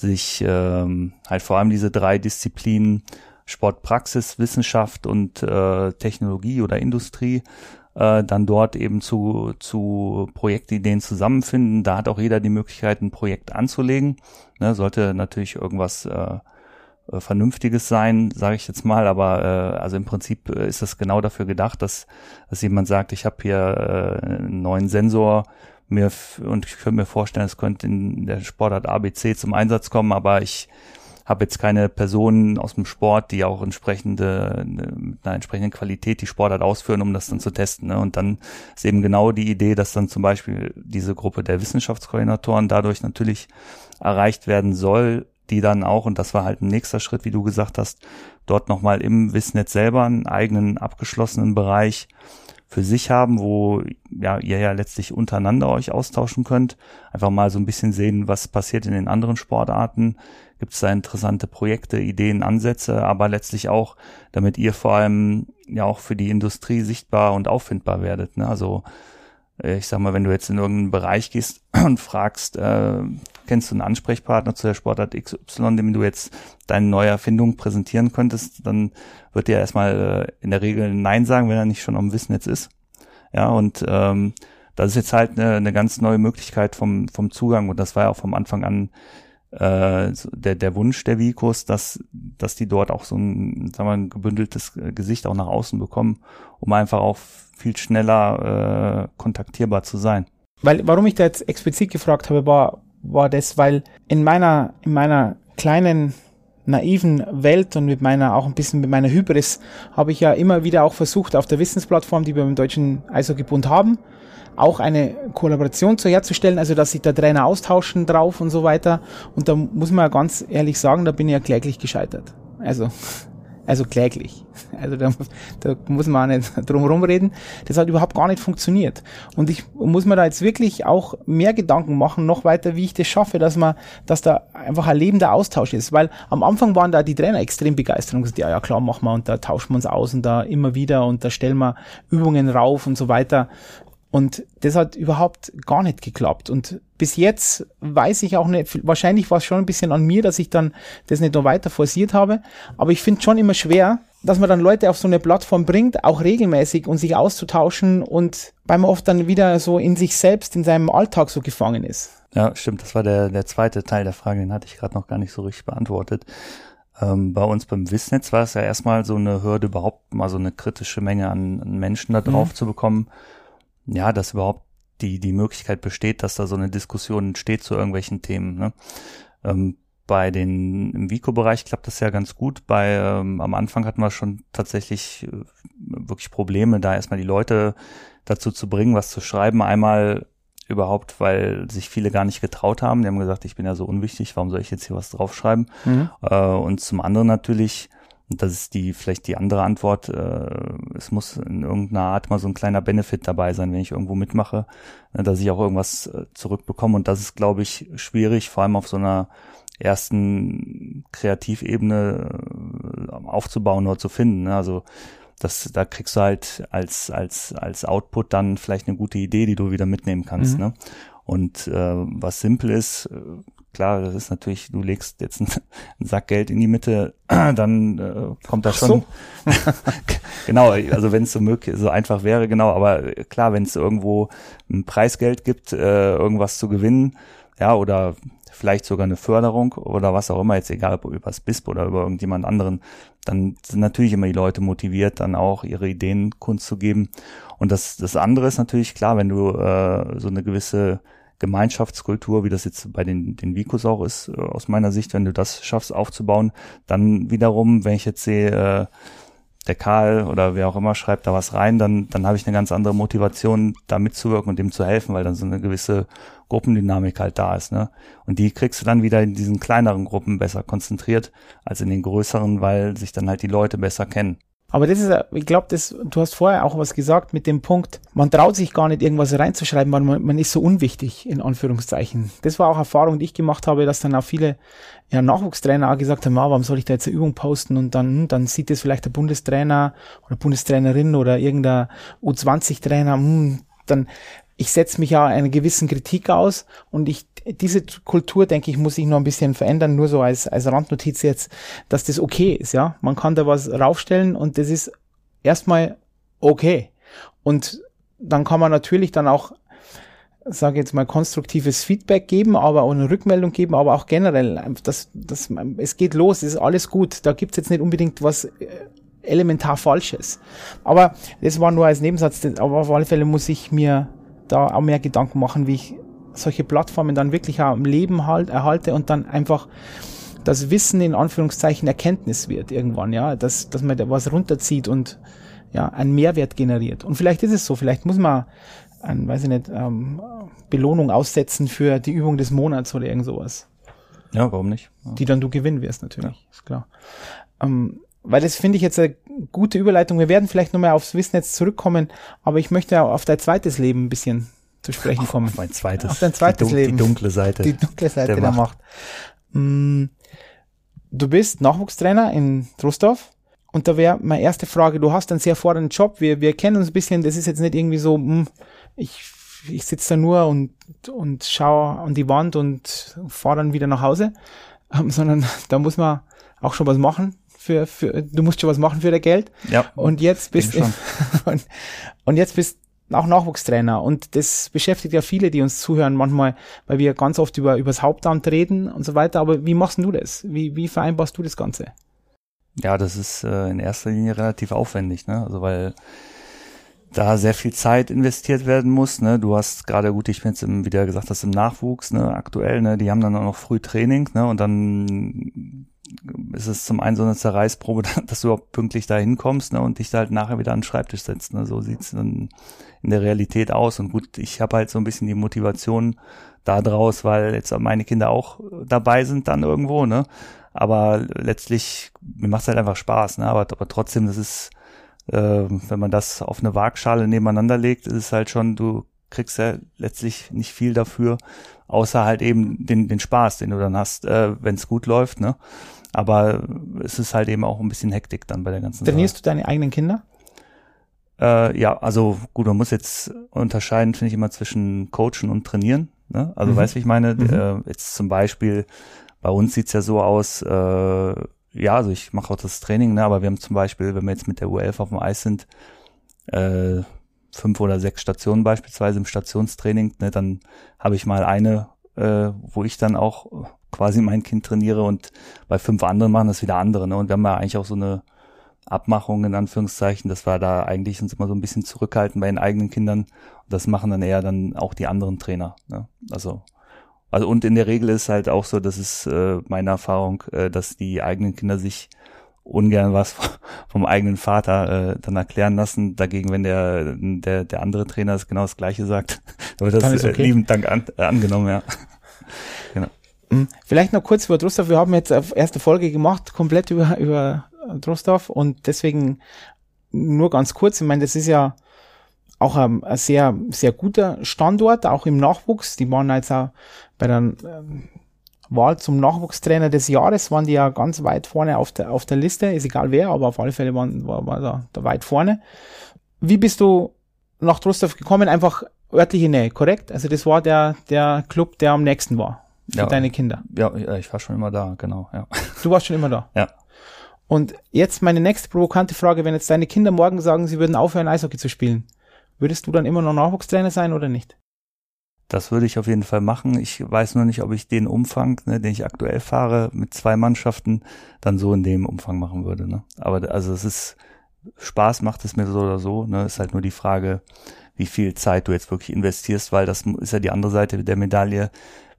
sich ähm, halt vor allem diese drei Disziplinen Sportpraxis, Wissenschaft und äh, Technologie oder Industrie äh, dann dort eben zu, zu Projektideen zusammenfinden. Da hat auch jeder die Möglichkeit, ein Projekt anzulegen. Ne, sollte natürlich irgendwas äh, äh Vernünftiges sein, sage ich jetzt mal, aber äh, also im Prinzip äh, ist das genau dafür gedacht, dass, dass jemand sagt, ich habe hier äh, einen neuen Sensor, mir und ich könnte mir vorstellen, es könnte in der Sportart ABC zum Einsatz kommen, aber ich habe jetzt keine Personen aus dem Sport, die auch entsprechende, mit einer entsprechenden Qualität die Sportart ausführen, um das dann zu testen. Ne? Und dann ist eben genau die Idee, dass dann zum Beispiel diese Gruppe der Wissenschaftskoordinatoren dadurch natürlich erreicht werden soll, die dann auch, und das war halt ein nächster Schritt, wie du gesagt hast, dort nochmal im Wissnetz selber einen eigenen abgeschlossenen Bereich für sich haben, wo ja, ihr ja letztlich untereinander euch austauschen könnt. Einfach mal so ein bisschen sehen, was passiert in den anderen Sportarten. Gibt es da interessante Projekte, Ideen, Ansätze, aber letztlich auch, damit ihr vor allem ja auch für die Industrie sichtbar und auffindbar werdet. Ne? Also ich sag mal, wenn du jetzt in irgendeinen Bereich gehst *clears throat* und fragst, äh, kennst du einen Ansprechpartner zu der Sportart XY, dem du jetzt deine neue Erfindung präsentieren könntest, dann wird dir erstmal äh, in der Regel Nein sagen, wenn er nicht schon am Wissen jetzt ist. Ja, und ähm, das ist jetzt halt eine, eine ganz neue Möglichkeit vom, vom Zugang und das war ja auch vom Anfang an äh, der, der Wunsch der Vicos, dass, dass die dort auch so ein, sagen wir, ein gebündeltes Gesicht auch nach außen bekommen, um einfach auch viel schneller äh, kontaktierbar zu sein. Weil, warum ich da jetzt explizit gefragt habe, war, war das, weil in meiner, in meiner kleinen naiven Welt und mit meiner, auch ein bisschen mit meiner Hybris, habe ich ja immer wieder auch versucht, auf der Wissensplattform, die wir im Deutschen Eishockeybund haben, auch eine Kollaboration zu herzustellen, also dass sich der Trainer austauschen drauf und so weiter. Und da muss man ja ganz ehrlich sagen, da bin ich ja kläglich gescheitert. Also *laughs* also kläglich. *laughs* Also da, da muss man auch nicht *laughs* drum rumreden. Das hat überhaupt gar nicht funktioniert. Und ich muss mir da jetzt wirklich auch mehr Gedanken machen, noch weiter, wie ich das schaffe, dass man, dass da einfach ein lebender Austausch ist. Weil am Anfang waren da die Trainer extrem begeistert und gesagt, ja, ja klar, machen wir und da tauschen wir uns aus und da immer wieder und da stellen wir Übungen rauf und so weiter. Und das hat überhaupt gar nicht geklappt. Und bis jetzt weiß ich auch nicht, wahrscheinlich war es schon ein bisschen an mir, dass ich dann das nicht noch weiter forciert habe. Aber ich finde schon immer schwer, dass man dann Leute auf so eine Plattform bringt, auch regelmäßig und sich auszutauschen und weil man oft dann wieder so in sich selbst, in seinem Alltag so gefangen ist. Ja, stimmt. Das war der, der zweite Teil der Frage, den hatte ich gerade noch gar nicht so richtig beantwortet. Ähm, bei uns beim Wissnetz war es ja erstmal so eine Hürde, überhaupt mal so eine kritische Menge an, an Menschen da drauf mhm. zu bekommen ja, dass überhaupt die, die Möglichkeit besteht, dass da so eine Diskussion entsteht zu irgendwelchen Themen. Ne? Ähm, bei den, im Vico-Bereich klappt das ja ganz gut. Bei, ähm, am Anfang hatten wir schon tatsächlich äh, wirklich Probleme, da erstmal die Leute dazu zu bringen, was zu schreiben. Einmal überhaupt, weil sich viele gar nicht getraut haben. Die haben gesagt, ich bin ja so unwichtig, warum soll ich jetzt hier was draufschreiben? Mhm. Äh, und zum anderen natürlich, und das ist die, vielleicht die andere Antwort. Äh, es muss in irgendeiner Art mal so ein kleiner Benefit dabei sein, wenn ich irgendwo mitmache, äh, dass ich auch irgendwas äh, zurückbekomme. Und das ist, glaube ich, schwierig, vor allem auf so einer ersten Kreativebene äh, aufzubauen oder zu finden. Ne? Also das, da kriegst du halt als, als, als Output dann vielleicht eine gute Idee, die du wieder mitnehmen kannst. Mhm. Ne? Und äh, was simpel ist, äh, klar, das ist natürlich, du legst jetzt einen, *laughs* Sack Geld in die Mitte, *clears throat* dann äh, kommt da schon. So. *laughs* genau, also wenn es so möglich, so einfach wäre, genau, aber klar, wenn es irgendwo ein Preisgeld gibt, äh, irgendwas zu gewinnen, ja, oder vielleicht sogar eine Förderung oder was auch immer, jetzt egal ob über das BISP oder über irgendjemand anderen, dann sind natürlich immer die Leute motiviert, dann auch ihre Ideen kundzugeben. Und das, das andere ist natürlich klar, wenn du äh, so eine gewisse Gemeinschaftskultur, wie das jetzt bei den, den Vikos auch ist, äh, aus meiner Sicht, wenn du das schaffst aufzubauen, dann wiederum, wenn ich jetzt sehe, äh, der Karl oder wer auch immer schreibt da was rein, dann, dann habe ich eine ganz andere Motivation, da mitzuwirken und dem zu helfen, weil dann so eine gewisse Gruppendynamik halt da ist. Ne? Und die kriegst du dann wieder in diesen kleineren Gruppen besser konzentriert als in den größeren, weil sich dann halt die Leute besser kennen. Aber das ist, ich glaube, das, du hast vorher auch was gesagt mit dem Punkt, man traut sich gar nicht irgendwas reinzuschreiben, weil man, man ist so unwichtig, in Anführungszeichen. Das war auch Erfahrung, die ich gemacht habe, dass dann auch viele ja, Nachwuchstrainer auch gesagt haben, ah, warum soll ich da jetzt eine Übung posten und dann, hm, dann sieht das vielleicht der Bundestrainer oder Bundestrainerin oder irgendein U20-Trainer, hm, dann ich setze mich ja einer gewissen Kritik aus und ich diese Kultur, denke ich, muss sich noch ein bisschen verändern, nur so als, als Randnotiz jetzt, dass das okay ist, ja. Man kann da was raufstellen und das ist erstmal okay. Und dann kann man natürlich dann auch, sage jetzt mal, konstruktives Feedback geben, aber auch eine Rückmeldung geben, aber auch generell, das, das, es geht los, es ist alles gut. Da gibt's jetzt nicht unbedingt was äh, elementar Falsches. Aber das war nur als Nebensatz, aber auf alle Fälle muss ich mir da auch mehr Gedanken machen, wie ich solche Plattformen dann wirklich auch am Leben halt, erhalte und dann einfach das Wissen in Anführungszeichen Erkenntnis wird irgendwann, ja, dass, dass man da was runterzieht und ja, einen Mehrwert generiert. Und vielleicht ist es so, vielleicht muss man ein, weiß ich nicht, ähm, Belohnung aussetzen für die Übung des Monats oder irgend sowas. Ja, warum nicht? Ja. Die dann du gewinnen wirst, natürlich, ja. ist klar. Ähm, weil das finde ich jetzt eine gute Überleitung. Wir werden vielleicht nochmal aufs Wissennetz zurückkommen, aber ich möchte auch auf dein zweites Leben ein bisschen zu sprechen kommen. Auf mein zweites. Auf dein zweites die, Leben. Die dunkle Seite. Die dunkle Seite der, der Macht. Mm, du bist Nachwuchstrainer in Trostorf. Und da wäre meine erste Frage, du hast einen sehr fordernden Job, wir, wir kennen uns ein bisschen, das ist jetzt nicht irgendwie so, hm, ich, ich sitze da nur und, und schaue an die Wand und fahre dann wieder nach Hause, ähm, *laughs* sondern da muss man auch schon was machen für, für, du musst schon was machen für dein Geld. Ja. Und jetzt bist du, *laughs* und, und jetzt bist auch Nachwuchstrainer. Und das beschäftigt ja viele, die uns zuhören, manchmal, weil wir ganz oft über, übers Hauptamt reden und so weiter. Aber wie machst du das? Wie, wie vereinbarst du das Ganze? Ja, das ist äh, in erster Linie relativ aufwendig, ne? Also weil da sehr viel Zeit investiert werden muss. Ne? Du hast gerade gut, ich bin jetzt im, wie du gesagt hast, im Nachwuchs, ne, aktuell, ne, die haben dann auch noch früh Training, ne, und dann ist es zum einen so eine Zerreißprobe, *laughs* dass du überhaupt pünktlich da hinkommst ne, und dich da halt nachher wieder an den Schreibtisch setzt. Ne. So sieht's dann in der Realität aus. Und gut, ich habe halt so ein bisschen die Motivation da draus, weil jetzt meine Kinder auch dabei sind dann irgendwo, ne? Aber letztlich, mir macht's halt einfach Spaß, ne? Aber, aber trotzdem, das ist, äh, wenn man das auf eine Waagschale nebeneinander legt, ist es halt schon, du kriegst ja letztlich nicht viel dafür, außer halt eben den, den Spaß, den du dann hast, äh, wenn es gut läuft, ne? Aber es ist halt eben auch ein bisschen Hektik dann bei der ganzen Trainierst Sache. du deine eigenen Kinder? Äh, ja, also gut, man muss jetzt unterscheiden, finde ich immer zwischen Coachen und Trainieren. Ne? Also mhm. weißt du, wie ich meine? Mhm. Äh, jetzt zum Beispiel, bei uns sieht's ja so aus, äh, ja, also ich mache auch das Training, ne, aber wir haben zum Beispiel, wenn wir jetzt mit der U11 auf dem Eis sind, äh, fünf oder sechs Stationen beispielsweise im Stationstraining, ne, dann habe ich mal eine, äh, wo ich dann auch quasi mein Kind trainiere und bei fünf anderen machen das wieder andere. Ne? Und wir haben ja eigentlich auch so eine Abmachung in Anführungszeichen, dass wir da eigentlich uns immer so ein bisschen zurückhalten bei den eigenen Kindern. Und das machen dann eher dann auch die anderen Trainer. Ne? Also also und in der Regel ist halt auch so, das ist äh, meine Erfahrung, äh, dass die eigenen Kinder sich ungern was vom eigenen Vater äh, dann erklären lassen. Dagegen, wenn der, der, der andere Trainer das genau das Gleiche sagt, dann *laughs* wird das äh, okay. liebend Dank an, äh, angenommen, ja. Hm, vielleicht noch kurz über Trostorf. Wir haben jetzt erste Folge gemacht, komplett über, über Trostorf und deswegen nur ganz kurz. Ich meine, das ist ja auch ein, ein sehr, sehr guter Standort, auch im Nachwuchs. Die waren jetzt auch bei der ähm, Wahl zum Nachwuchstrainer des Jahres waren die ja ganz weit vorne auf der, auf der Liste, ist egal wer, aber auf alle Fälle waren, war, war da, da weit vorne. Wie bist du nach Trostorf gekommen? Einfach örtliche Nähe, korrekt? Also das war der, der Club, der am nächsten war für ja, deine Kinder. Ja, ja, ich war schon immer da, genau. Ja. Du warst schon immer da? Ja. Und jetzt meine nächste provokante Frage, wenn jetzt deine Kinder morgen sagen, sie würden aufhören, Eishockey zu spielen, würdest du dann immer noch Nachwuchstrainer sein oder nicht? Das würde ich auf jeden Fall machen. Ich weiß nur nicht, ob ich den Umfang, ne, den ich aktuell fahre, mit zwei Mannschaften, dann so in dem Umfang machen würde. Ne? Aber also es ist Spaß macht es mir so oder so. Ne? Ist halt nur die Frage, wie viel Zeit du jetzt wirklich investierst, weil das ist ja die andere Seite der Medaille.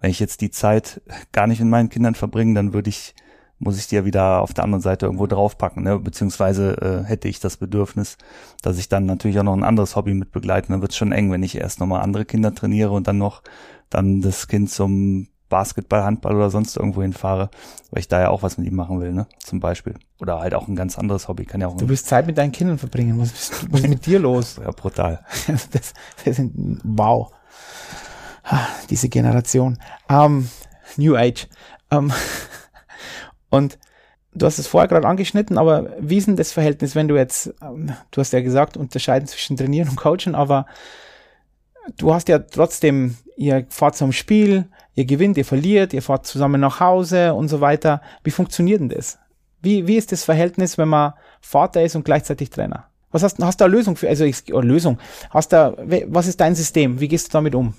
Wenn ich jetzt die Zeit gar nicht mit meinen Kindern verbringe, dann würde ich muss ich die ja wieder auf der anderen Seite irgendwo draufpacken, ne? beziehungsweise äh, hätte ich das Bedürfnis, dass ich dann natürlich auch noch ein anderes Hobby mit begleite. Dann wird es schon eng, wenn ich erst nochmal andere Kinder trainiere und dann noch dann das Kind zum Basketball, Handball oder sonst irgendwo hinfahre, weil ich da ja auch was mit ihm machen will, ne? Zum Beispiel. Oder halt auch ein ganz anderes Hobby. Kann ja auch du willst Zeit mit deinen Kindern verbringen. Was, ist, mit dir los? *laughs* Ja, brutal. das, das sind, wow. Diese Generation. Um, New Age. Um, *laughs* und du hast es vorher gerade angeschnitten, aber wie ist denn das Verhältnis, wenn du jetzt, ähm, du hast ja gesagt, unterscheiden zwischen Trainieren und Coachen, aber du hast ja trotzdem, ihr fahrt zum Spiel, ihr gewinnt, ihr verliert, ihr fahrt zusammen nach Hause und so weiter. Wie funktioniert denn das? Wie, wie ist das Verhältnis, wenn man Vater ist und gleichzeitig Trainer? Was hast, hast du eine Lösung für, also ich, Lösung, hast du, was ist dein System? Wie gehst du damit um?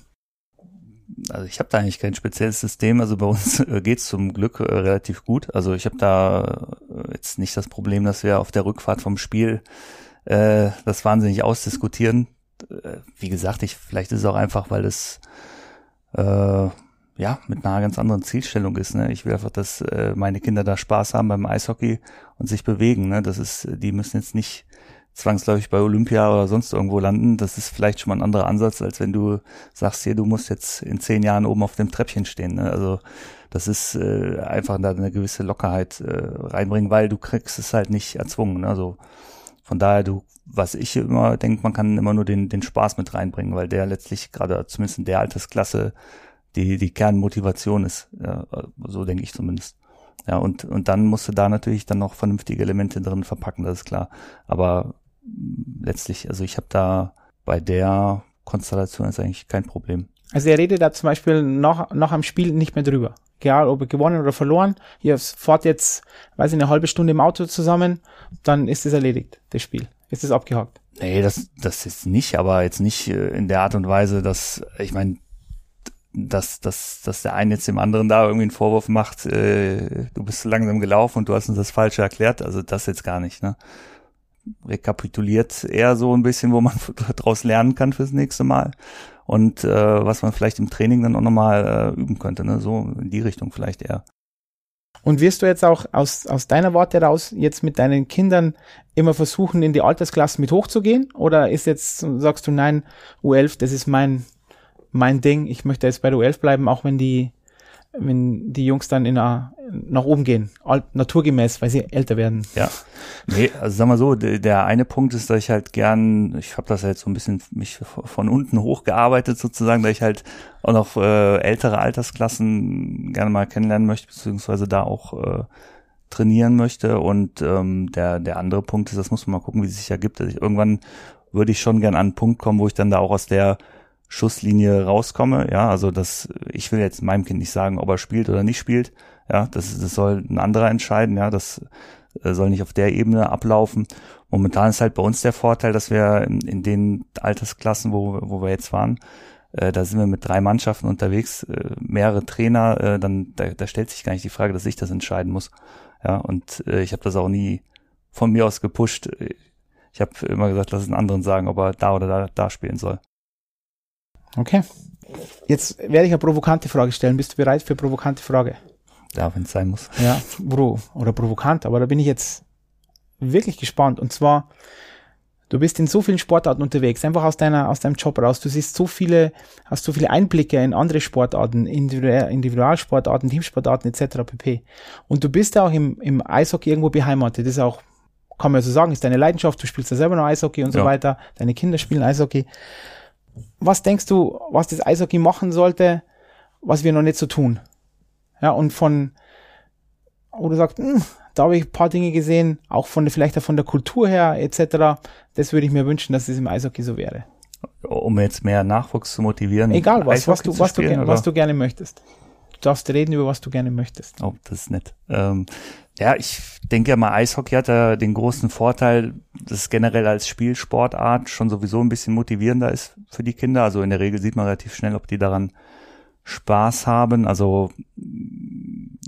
Also ich habe da eigentlich kein spezielles System. Also bei uns äh, geht's zum Glück äh, relativ gut. Also ich habe da äh, jetzt nicht das Problem, dass wir auf der Rückfahrt vom Spiel äh, das wahnsinnig ausdiskutieren. Äh, wie gesagt, ich vielleicht ist es auch einfach, weil es äh, ja mit einer ganz anderen Zielstellung ist. Ne? Ich will einfach, dass äh, meine Kinder da Spaß haben beim Eishockey und sich bewegen. Ne? Das ist, die müssen jetzt nicht zwangsläufig bei Olympia oder sonst irgendwo landen. Das ist vielleicht schon mal ein anderer Ansatz, als wenn du sagst, hier, du musst jetzt in zehn Jahren oben auf dem Treppchen stehen. Ne? Also das ist äh, einfach da eine gewisse Lockerheit äh, reinbringen, weil du kriegst es halt nicht erzwungen. Ne? Also von daher, du, was ich immer denke, man kann immer nur den, den Spaß mit reinbringen, weil der letztlich gerade zumindest in der Altersklasse die, die Kernmotivation ist. Ja, so denke ich zumindest. Ja, und, und dann musst du da natürlich dann noch vernünftige Elemente drin verpacken, das ist klar. Aber letztlich, also ich habe da bei der Konstellation ist eigentlich kein Problem. Also er redet da zum Beispiel noch, noch am Spiel nicht mehr drüber. Egal, ob er gewonnen oder verloren. Ihr fahrt jetzt, weiß ich, eine halbe Stunde im Auto zusammen, dann ist es erledigt, das Spiel. Ist es abgehakt. Nee, das, das ist nicht, aber jetzt nicht äh, in der Art und Weise, dass, ich meine, dass, dass, dass der eine jetzt dem anderen da irgendwie einen Vorwurf macht, äh, du bist zu langsam gelaufen und du hast uns das Falsche erklärt. Also das jetzt gar nicht, ne? Rekapituliert eher so ein bisschen, wo man *laughs* daraus lernen kann fürs nächste Mal und äh, was man vielleicht im Training dann auch nochmal äh, üben könnte, ne? so in die Richtung vielleicht eher. Und wirst du jetzt auch aus, aus deiner Warte heraus jetzt mit deinen Kindern immer versuchen, in die Altersklasse mit hochzugehen? Oder ist jetzt, sagst du, nein, U11, das ist mein, mein Ding, ich möchte jetzt bei der U11 bleiben, auch wenn die, wenn die Jungs dann in a, nach oben gehen, naturgemäß, weil sie älter werden. Ja, nee, also sag mal so, der, eine Punkt ist, dass ich halt gern, ich habe das ja jetzt so ein bisschen mich von unten hochgearbeitet sozusagen, da ich halt auch noch äh, ältere Altersklassen gerne mal kennenlernen möchte, beziehungsweise da auch äh, trainieren möchte. Und ähm, der, der andere Punkt ist, das muss man mal gucken, wie es sich ergibt. Also ich, irgendwann würde ich schon gern an einen Punkt kommen, wo ich dann da auch aus der Schusslinie rauskomme. Ja, also das, ich will jetzt meinem Kind nicht sagen, ob er spielt oder nicht spielt. Ja, das, das soll ein anderer entscheiden. Ja, das äh, soll nicht auf der Ebene ablaufen. Momentan ist halt bei uns der Vorteil, dass wir in, den Altersklassen, wo, wo wir jetzt waren, äh, da sind wir mit drei Mannschaften unterwegs, äh, mehrere Trainer, äh, dann da, da stellt sich gar nicht die Frage, dass ich das entscheiden muss. Ja, und äh, ich habe das auch nie von mir aus gepusht. Ich habe immer gesagt, lass es einen anderen sagen, ob er da oder da, da spielen soll. Okay. Jetzt werde ich eine provokante Frage stellen. Bist du bereit für eine provokante Frage? Ja, wenn es sein muss. Ja, Bro, oder provokant, aber da bin ich jetzt wirklich gespannt. Und zwar, du bist in so vielen Sportarten unterwegs, einfach aus deiner, aus deinem Job raus. Du siehst so viele, hast so viele Einblicke in andere Sportarten, Individualsportarten, Teamsportarten etc. pp. Und du bist ja auch im, im Eishockey irgendwo beheimatet. Das ist auch, kann man ja so sagen, ist deine Leidenschaft. Du spielst ja selber noch Eishockey und ja. so weiter. Deine Kinder spielen Eishockey was denkst du, was das Eishockey machen sollte, was wir noch nicht so tun? Ja, und von, wo du sagst, hm, da habe ich ein paar Dinge gesehen, auch von vielleicht auch von der Kultur her etc. Das würde ich mir wünschen, dass es im Eishockey so wäre. Um jetzt mehr Nachwuchs zu motivieren. Egal was, was du, was, spielen, du, was du gerne möchtest. Du darfst reden über was du gerne möchtest. Oh, das ist nett. Ähm, ja, ich denke ja mal, Eishockey hat ja den großen Vorteil, dass es generell als Spielsportart schon sowieso ein bisschen motivierender ist für die Kinder. Also in der Regel sieht man relativ schnell, ob die daran Spaß haben. Also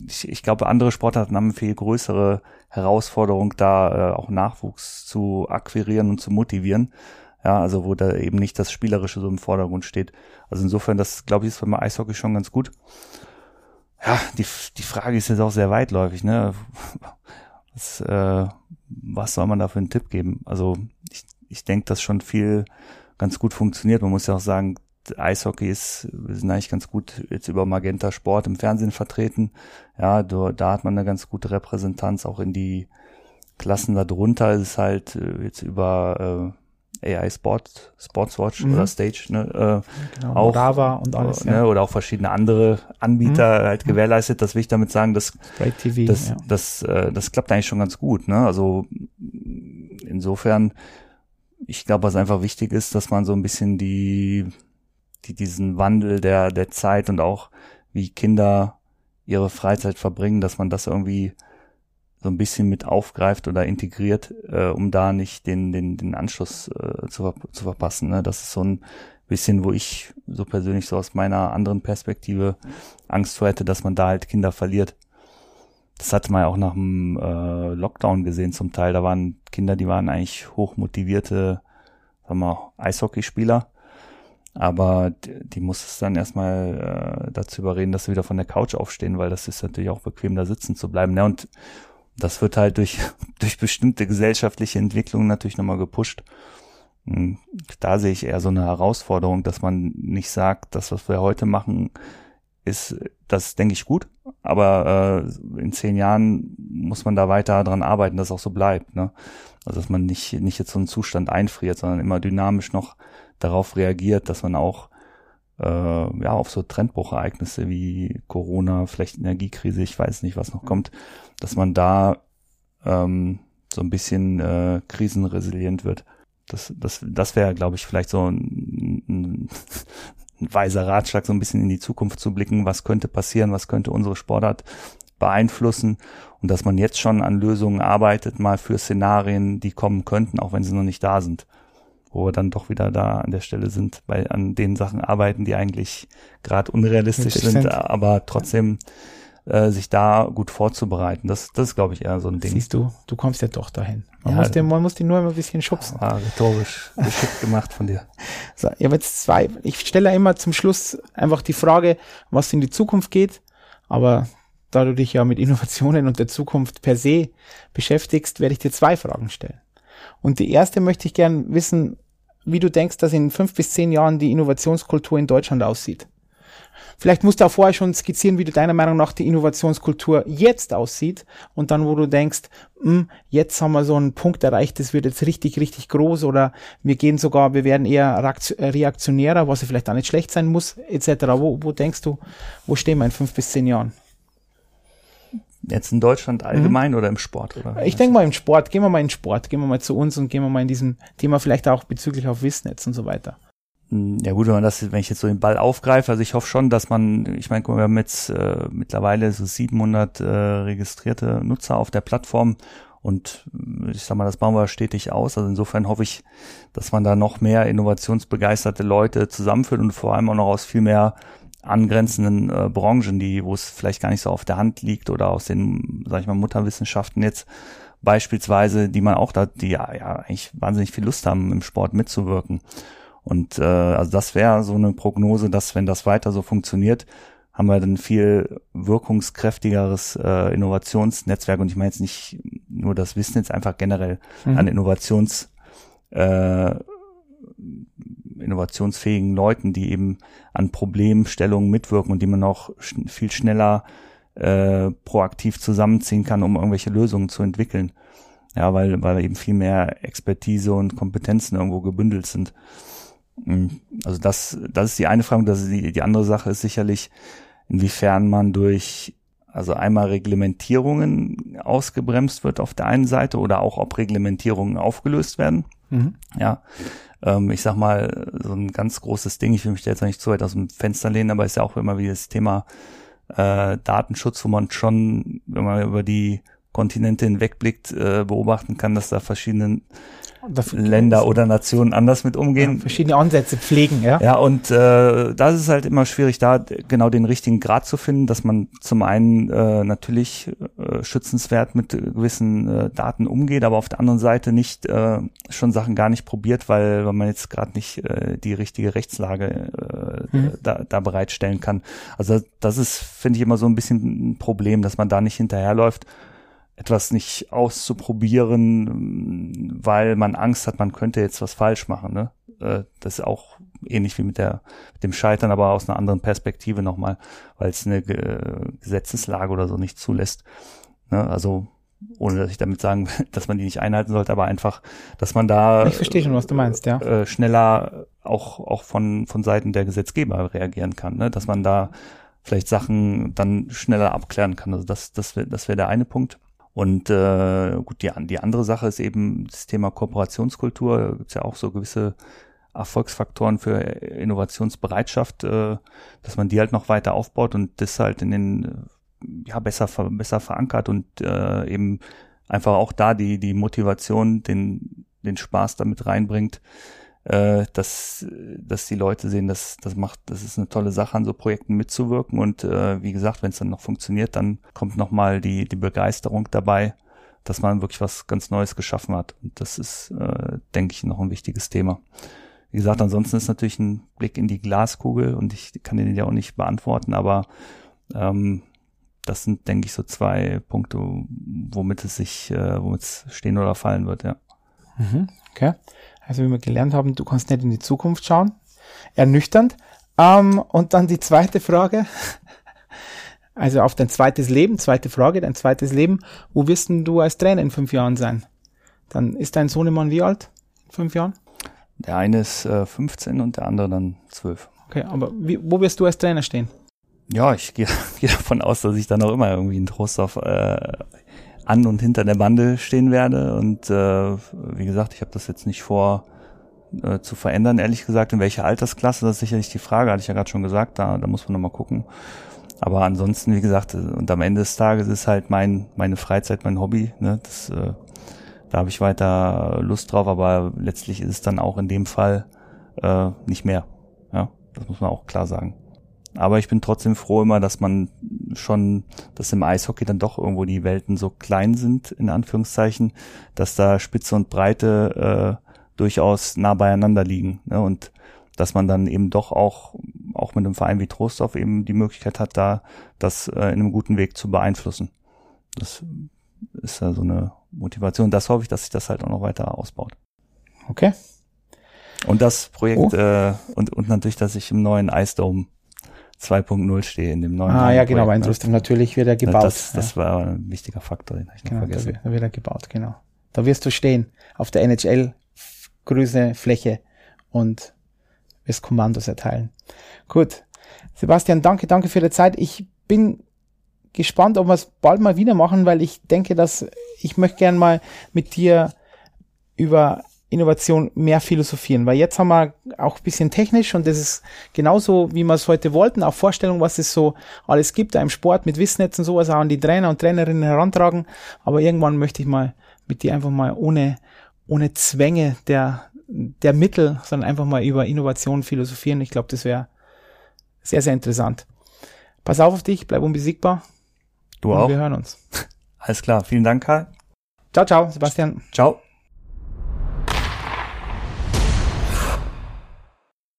ich, ich glaube, andere Sportarten haben viel größere Herausforderung, da äh, auch Nachwuchs zu akquirieren und zu motivieren. Ja, also wo da eben nicht das Spielerische so im Vordergrund steht. Also insofern, das glaube ich, ist beim Eishockey schon ganz gut ja, die, die Frage ist jetzt auch sehr weitläufig, ne? Was, äh, was soll man da für einen Tipp geben? Also ich, ich denke, dass schon viel ganz gut funktioniert. Man muss ja auch sagen, Eishockey ist, wir sind eigentlich ganz gut jetzt über Magenta Sport im Fernsehen vertreten. Ja, da, da hat man eine ganz gute Repräsentanz auch in die Klassen darunter ist es halt äh, jetzt über äh, AI Sport, Sportswatch mhm. oder Stage, ne, äh, genau, auch Modava und alles, äh, ne, ja. oder auch verschiedene andere Anbieter mhm. halt gewährleistet. Das will ich damit sagen, dass TV, das, ja. das, äh, das klappt eigentlich schon ganz gut. Ne? Also insofern, ich glaube, was einfach wichtig ist, dass man so ein bisschen die, die diesen Wandel der der Zeit und auch wie Kinder ihre Freizeit verbringen, dass man das irgendwie so ein bisschen mit aufgreift oder integriert, äh, um da nicht den, den, den Anschluss äh, zu, zu verpassen. Ne? Das ist so ein bisschen, wo ich so persönlich so aus meiner anderen Perspektive Angst vor hätte, dass man da halt Kinder verliert. Das hatte man ja auch nach dem äh, Lockdown gesehen zum Teil. Da waren Kinder, die waren eigentlich hochmotivierte, sagen wir, Eishockeyspieler. Aber die, die muss es dann erstmal äh, dazu überreden, dass sie wieder von der Couch aufstehen, weil das ist natürlich auch bequem, da sitzen zu bleiben. Ne? Und das wird halt durch, *laughs* durch bestimmte gesellschaftliche Entwicklungen natürlich nochmal gepusht. Hm, da sehe ich eher so eine Herausforderung, dass man nicht sagt, das, was wir heute machen, ist, das denke ich gut, aber äh, in zehn Jahren muss man da weiter dran arbeiten, dass es auch so bleibt. Ne? Also dass man nicht, nicht jetzt so einen Zustand einfriert, sondern immer dynamisch noch darauf reagiert, dass man auch äh, ja auf so Trendbruchereignisse wie Corona, vielleicht Energiekrise, ich weiß nicht, was noch kommt, dass man da ähm, so ein bisschen äh, krisenresilient wird. Das, das, das wäre, glaube ich, vielleicht so ein, ein, *laughs* ein weiser Ratschlag, so ein bisschen in die Zukunft zu blicken, was könnte passieren, was könnte unsere Sportart beeinflussen und dass man jetzt schon an Lösungen arbeitet, mal für Szenarien, die kommen könnten, auch wenn sie noch nicht da sind. Wo wir dann doch wieder da an der Stelle sind, weil an den Sachen arbeiten, die eigentlich gerade unrealistisch sind, aber trotzdem äh, sich da gut vorzubereiten. Das, das ist, glaube ich, eher so ein Ding. Siehst du, du kommst ja doch dahin. Man, ja, muss, den, man muss den nur immer ein bisschen schubsen. Ah, rhetorisch *laughs* geschickt gemacht von dir. So, ich habe jetzt zwei. Ich stelle immer zum Schluss einfach die Frage, was in die Zukunft geht, aber da du dich ja mit Innovationen und der Zukunft per se beschäftigst, werde ich dir zwei Fragen stellen. Und die erste möchte ich gern wissen, wie du denkst, dass in fünf bis zehn Jahren die Innovationskultur in Deutschland aussieht. Vielleicht musst du auch vorher schon skizzieren, wie du deiner Meinung nach die Innovationskultur jetzt aussieht und dann, wo du denkst, mh, hm, jetzt haben wir so einen Punkt erreicht, das wird jetzt richtig, richtig groß oder wir gehen sogar, wir werden eher reaktionärer, was ja vielleicht auch nicht schlecht sein muss, etc. Wo, wo denkst du, wo stehen wir in fünf bis zehn Jahren? Jetzt in Deutschland allgemein mhm. oder im Sport? Oder ich denke mal im Sport. Gehen wir mal in Sport. Gehen wir mal zu uns und gehen wir mal in diesem Thema vielleicht auch bezüglich auf Wissnetz und so weiter. Ja gut, wenn man das, wenn ich jetzt so den Ball aufgreife, also ich hoffe schon, dass man, ich meine, wir haben jetzt äh, mittlerweile so 700 äh, registrierte Nutzer auf der Plattform und äh, ich sag mal, das bauen wir stetig aus. Also insofern hoffe ich, dass man da noch mehr innovationsbegeisterte Leute zusammenführt und vor allem auch noch aus viel mehr angrenzenden äh, Branchen, die, wo es vielleicht gar nicht so auf der Hand liegt oder aus den, sag ich mal, Mutterwissenschaften jetzt beispielsweise, die man auch da, die ja, ja eigentlich wahnsinnig viel Lust haben, im Sport mitzuwirken. Und äh, also das wäre so eine Prognose, dass wenn das weiter so funktioniert, haben wir dann viel wirkungskräftigeres äh, Innovationsnetzwerk. Und ich meine jetzt nicht nur das Wissen, jetzt einfach generell mhm. an Innovations äh, innovationsfähigen Leuten, die eben an Problemstellungen mitwirken und die man auch sch viel schneller äh, proaktiv zusammenziehen kann, um irgendwelche Lösungen zu entwickeln. Ja, weil, weil eben viel mehr Expertise und Kompetenzen irgendwo gebündelt sind. Mhm. Also das, das ist die eine Frage. Das ist die, die andere Sache ist sicherlich, inwiefern man durch also einmal Reglementierungen ausgebremst wird auf der einen Seite oder auch ob Reglementierungen aufgelöst werden. Mhm. Ja, ähm, ich sag mal, so ein ganz großes Ding, ich will mich da jetzt nicht zu weit aus dem Fenster lehnen, aber ist ja auch immer wieder das Thema äh, Datenschutz, wo man schon, wenn man über die Kontinente hinwegblickt, äh, beobachten kann, dass da verschiedene Länder oder Nationen anders mit umgehen. Ja, verschiedene Ansätze pflegen, ja. Ja, und äh, das ist halt immer schwierig, da genau den richtigen Grad zu finden, dass man zum einen äh, natürlich äh, schützenswert mit gewissen äh, Daten umgeht, aber auf der anderen Seite nicht äh, schon Sachen gar nicht probiert, weil, weil man jetzt gerade nicht äh, die richtige Rechtslage äh, hm. da, da bereitstellen kann. Also das ist, finde ich, immer so ein bisschen ein Problem, dass man da nicht hinterherläuft etwas nicht auszuprobieren, weil man Angst hat, man könnte jetzt was falsch machen. Ne? Äh, das ist auch ähnlich wie mit, der, mit dem Scheitern, aber aus einer anderen Perspektive nochmal, weil es eine Gesetzeslage oder so nicht zulässt. Ne? Also ohne dass ich damit sagen, *laughs* dass man die nicht einhalten sollte, aber einfach, dass man da ich verstehe schon, was du meinst, ja. Äh, schneller auch auch von von Seiten der Gesetzgeber reagieren kann, ne? dass man da vielleicht Sachen dann schneller abklären kann. Also das das wäre das wäre der eine Punkt. Und äh, gut, die, die andere Sache ist eben das Thema Kooperationskultur. Da gibt es ja auch so gewisse Erfolgsfaktoren für Innovationsbereitschaft, äh, dass man die halt noch weiter aufbaut und das halt in den ja besser besser verankert und äh, eben einfach auch da die die Motivation, den den Spaß damit reinbringt, äh, dass, dass die Leute sehen, dass das macht, das ist eine tolle Sache, an so Projekten mitzuwirken. Und äh, wie gesagt, wenn es dann noch funktioniert, dann kommt nochmal die, die Begeisterung dabei, dass man wirklich was ganz Neues geschaffen hat. Und das ist, äh, denke ich, noch ein wichtiges Thema. Wie gesagt, ansonsten ist natürlich ein Blick in die Glaskugel und ich kann den ja auch nicht beantworten, aber ähm, das sind, denke ich, so zwei Punkte, womit es sich, äh, womit es stehen oder fallen wird, ja. Mhm, okay. Also wie wir gelernt haben, du kannst nicht in die Zukunft schauen. Ernüchternd. Ähm, und dann die zweite Frage. *laughs* Also auf dein zweites Leben, zweite Frage, dein zweites Leben. Wo wirst denn du als Trainer in fünf Jahren sein? Dann ist dein Sohnemann wie alt? In fünf Jahren? Der eine ist äh, 15 und der andere dann 12. Okay, aber wie, wo wirst du als Trainer stehen? Ja, ich *laughs* gehe geh davon aus, dass ich dann auch immer irgendwie ein Trost auf äh, an und hinter der Bande stehen werde. Und äh, wie gesagt, ich habe das jetzt nicht vor äh, zu verändern, ehrlich gesagt. In welcher Altersklasse, das ist sicherlich die Frage, hatte ich ja gerade schon gesagt, da, da muss man nochmal gucken. Aber ansonsten, wie gesagt, und am Ende des Tages ist halt mein, meine Freizeit, mein Hobby. Ne? Das, äh, da habe ich weiter Lust drauf, aber letztlich ist es dann auch in dem Fall äh, nicht mehr. Ja, das muss man auch klar sagen. Aber ich bin trotzdem froh immer, dass man schon, dass im Eishockey dann doch irgendwo die Welten so klein sind, in Anführungszeichen, dass da Spitze und Breite äh, durchaus nah beieinander liegen. Ne? Und dass man dann eben doch auch, auch mit einem Verein wie Trostorf eben die Möglichkeit hat, da das äh, in einem guten Weg zu beeinflussen. Das ist ja so eine Motivation. Das hoffe ich, dass sich das halt auch noch weiter ausbaut. Okay. Und das Projekt oh. äh, und, und natürlich, dass ich im neuen Ice Dome 2.0 stehe, in dem neuen Ah ja, genau, bei Intrustum ne? natürlich wird er gebaut. Das, das ja. war ein wichtiger Faktor, den habe ich genau, noch vergessen. Da, wird er gebaut, genau. Da wirst du stehen, auf der NHL grüne Fläche und wirst Kommandos erteilen. Gut. Sebastian, danke, danke für die Zeit. Ich bin gespannt, ob wir es bald mal wieder machen, weil ich denke, dass ich möchte gern mal mit dir über Innovation mehr philosophieren, weil jetzt haben wir auch ein bisschen technisch und das ist genauso, wie wir es heute wollten, auch Vorstellung, was es so alles gibt, im Sport mit Wissnetzen sowas auch an die Trainer und Trainerinnen herantragen, aber irgendwann möchte ich mal mit dir einfach mal ohne, ohne Zwänge der, der Mittel, sondern einfach mal über Innovation philosophieren. Ich glaube, das wäre sehr, sehr interessant. Pass auf auf dich, bleib unbesiegbar. Du auch. Wir hören uns. Alles klar. Vielen Dank, Karl. Ciao, ciao, Sebastian. Ciao.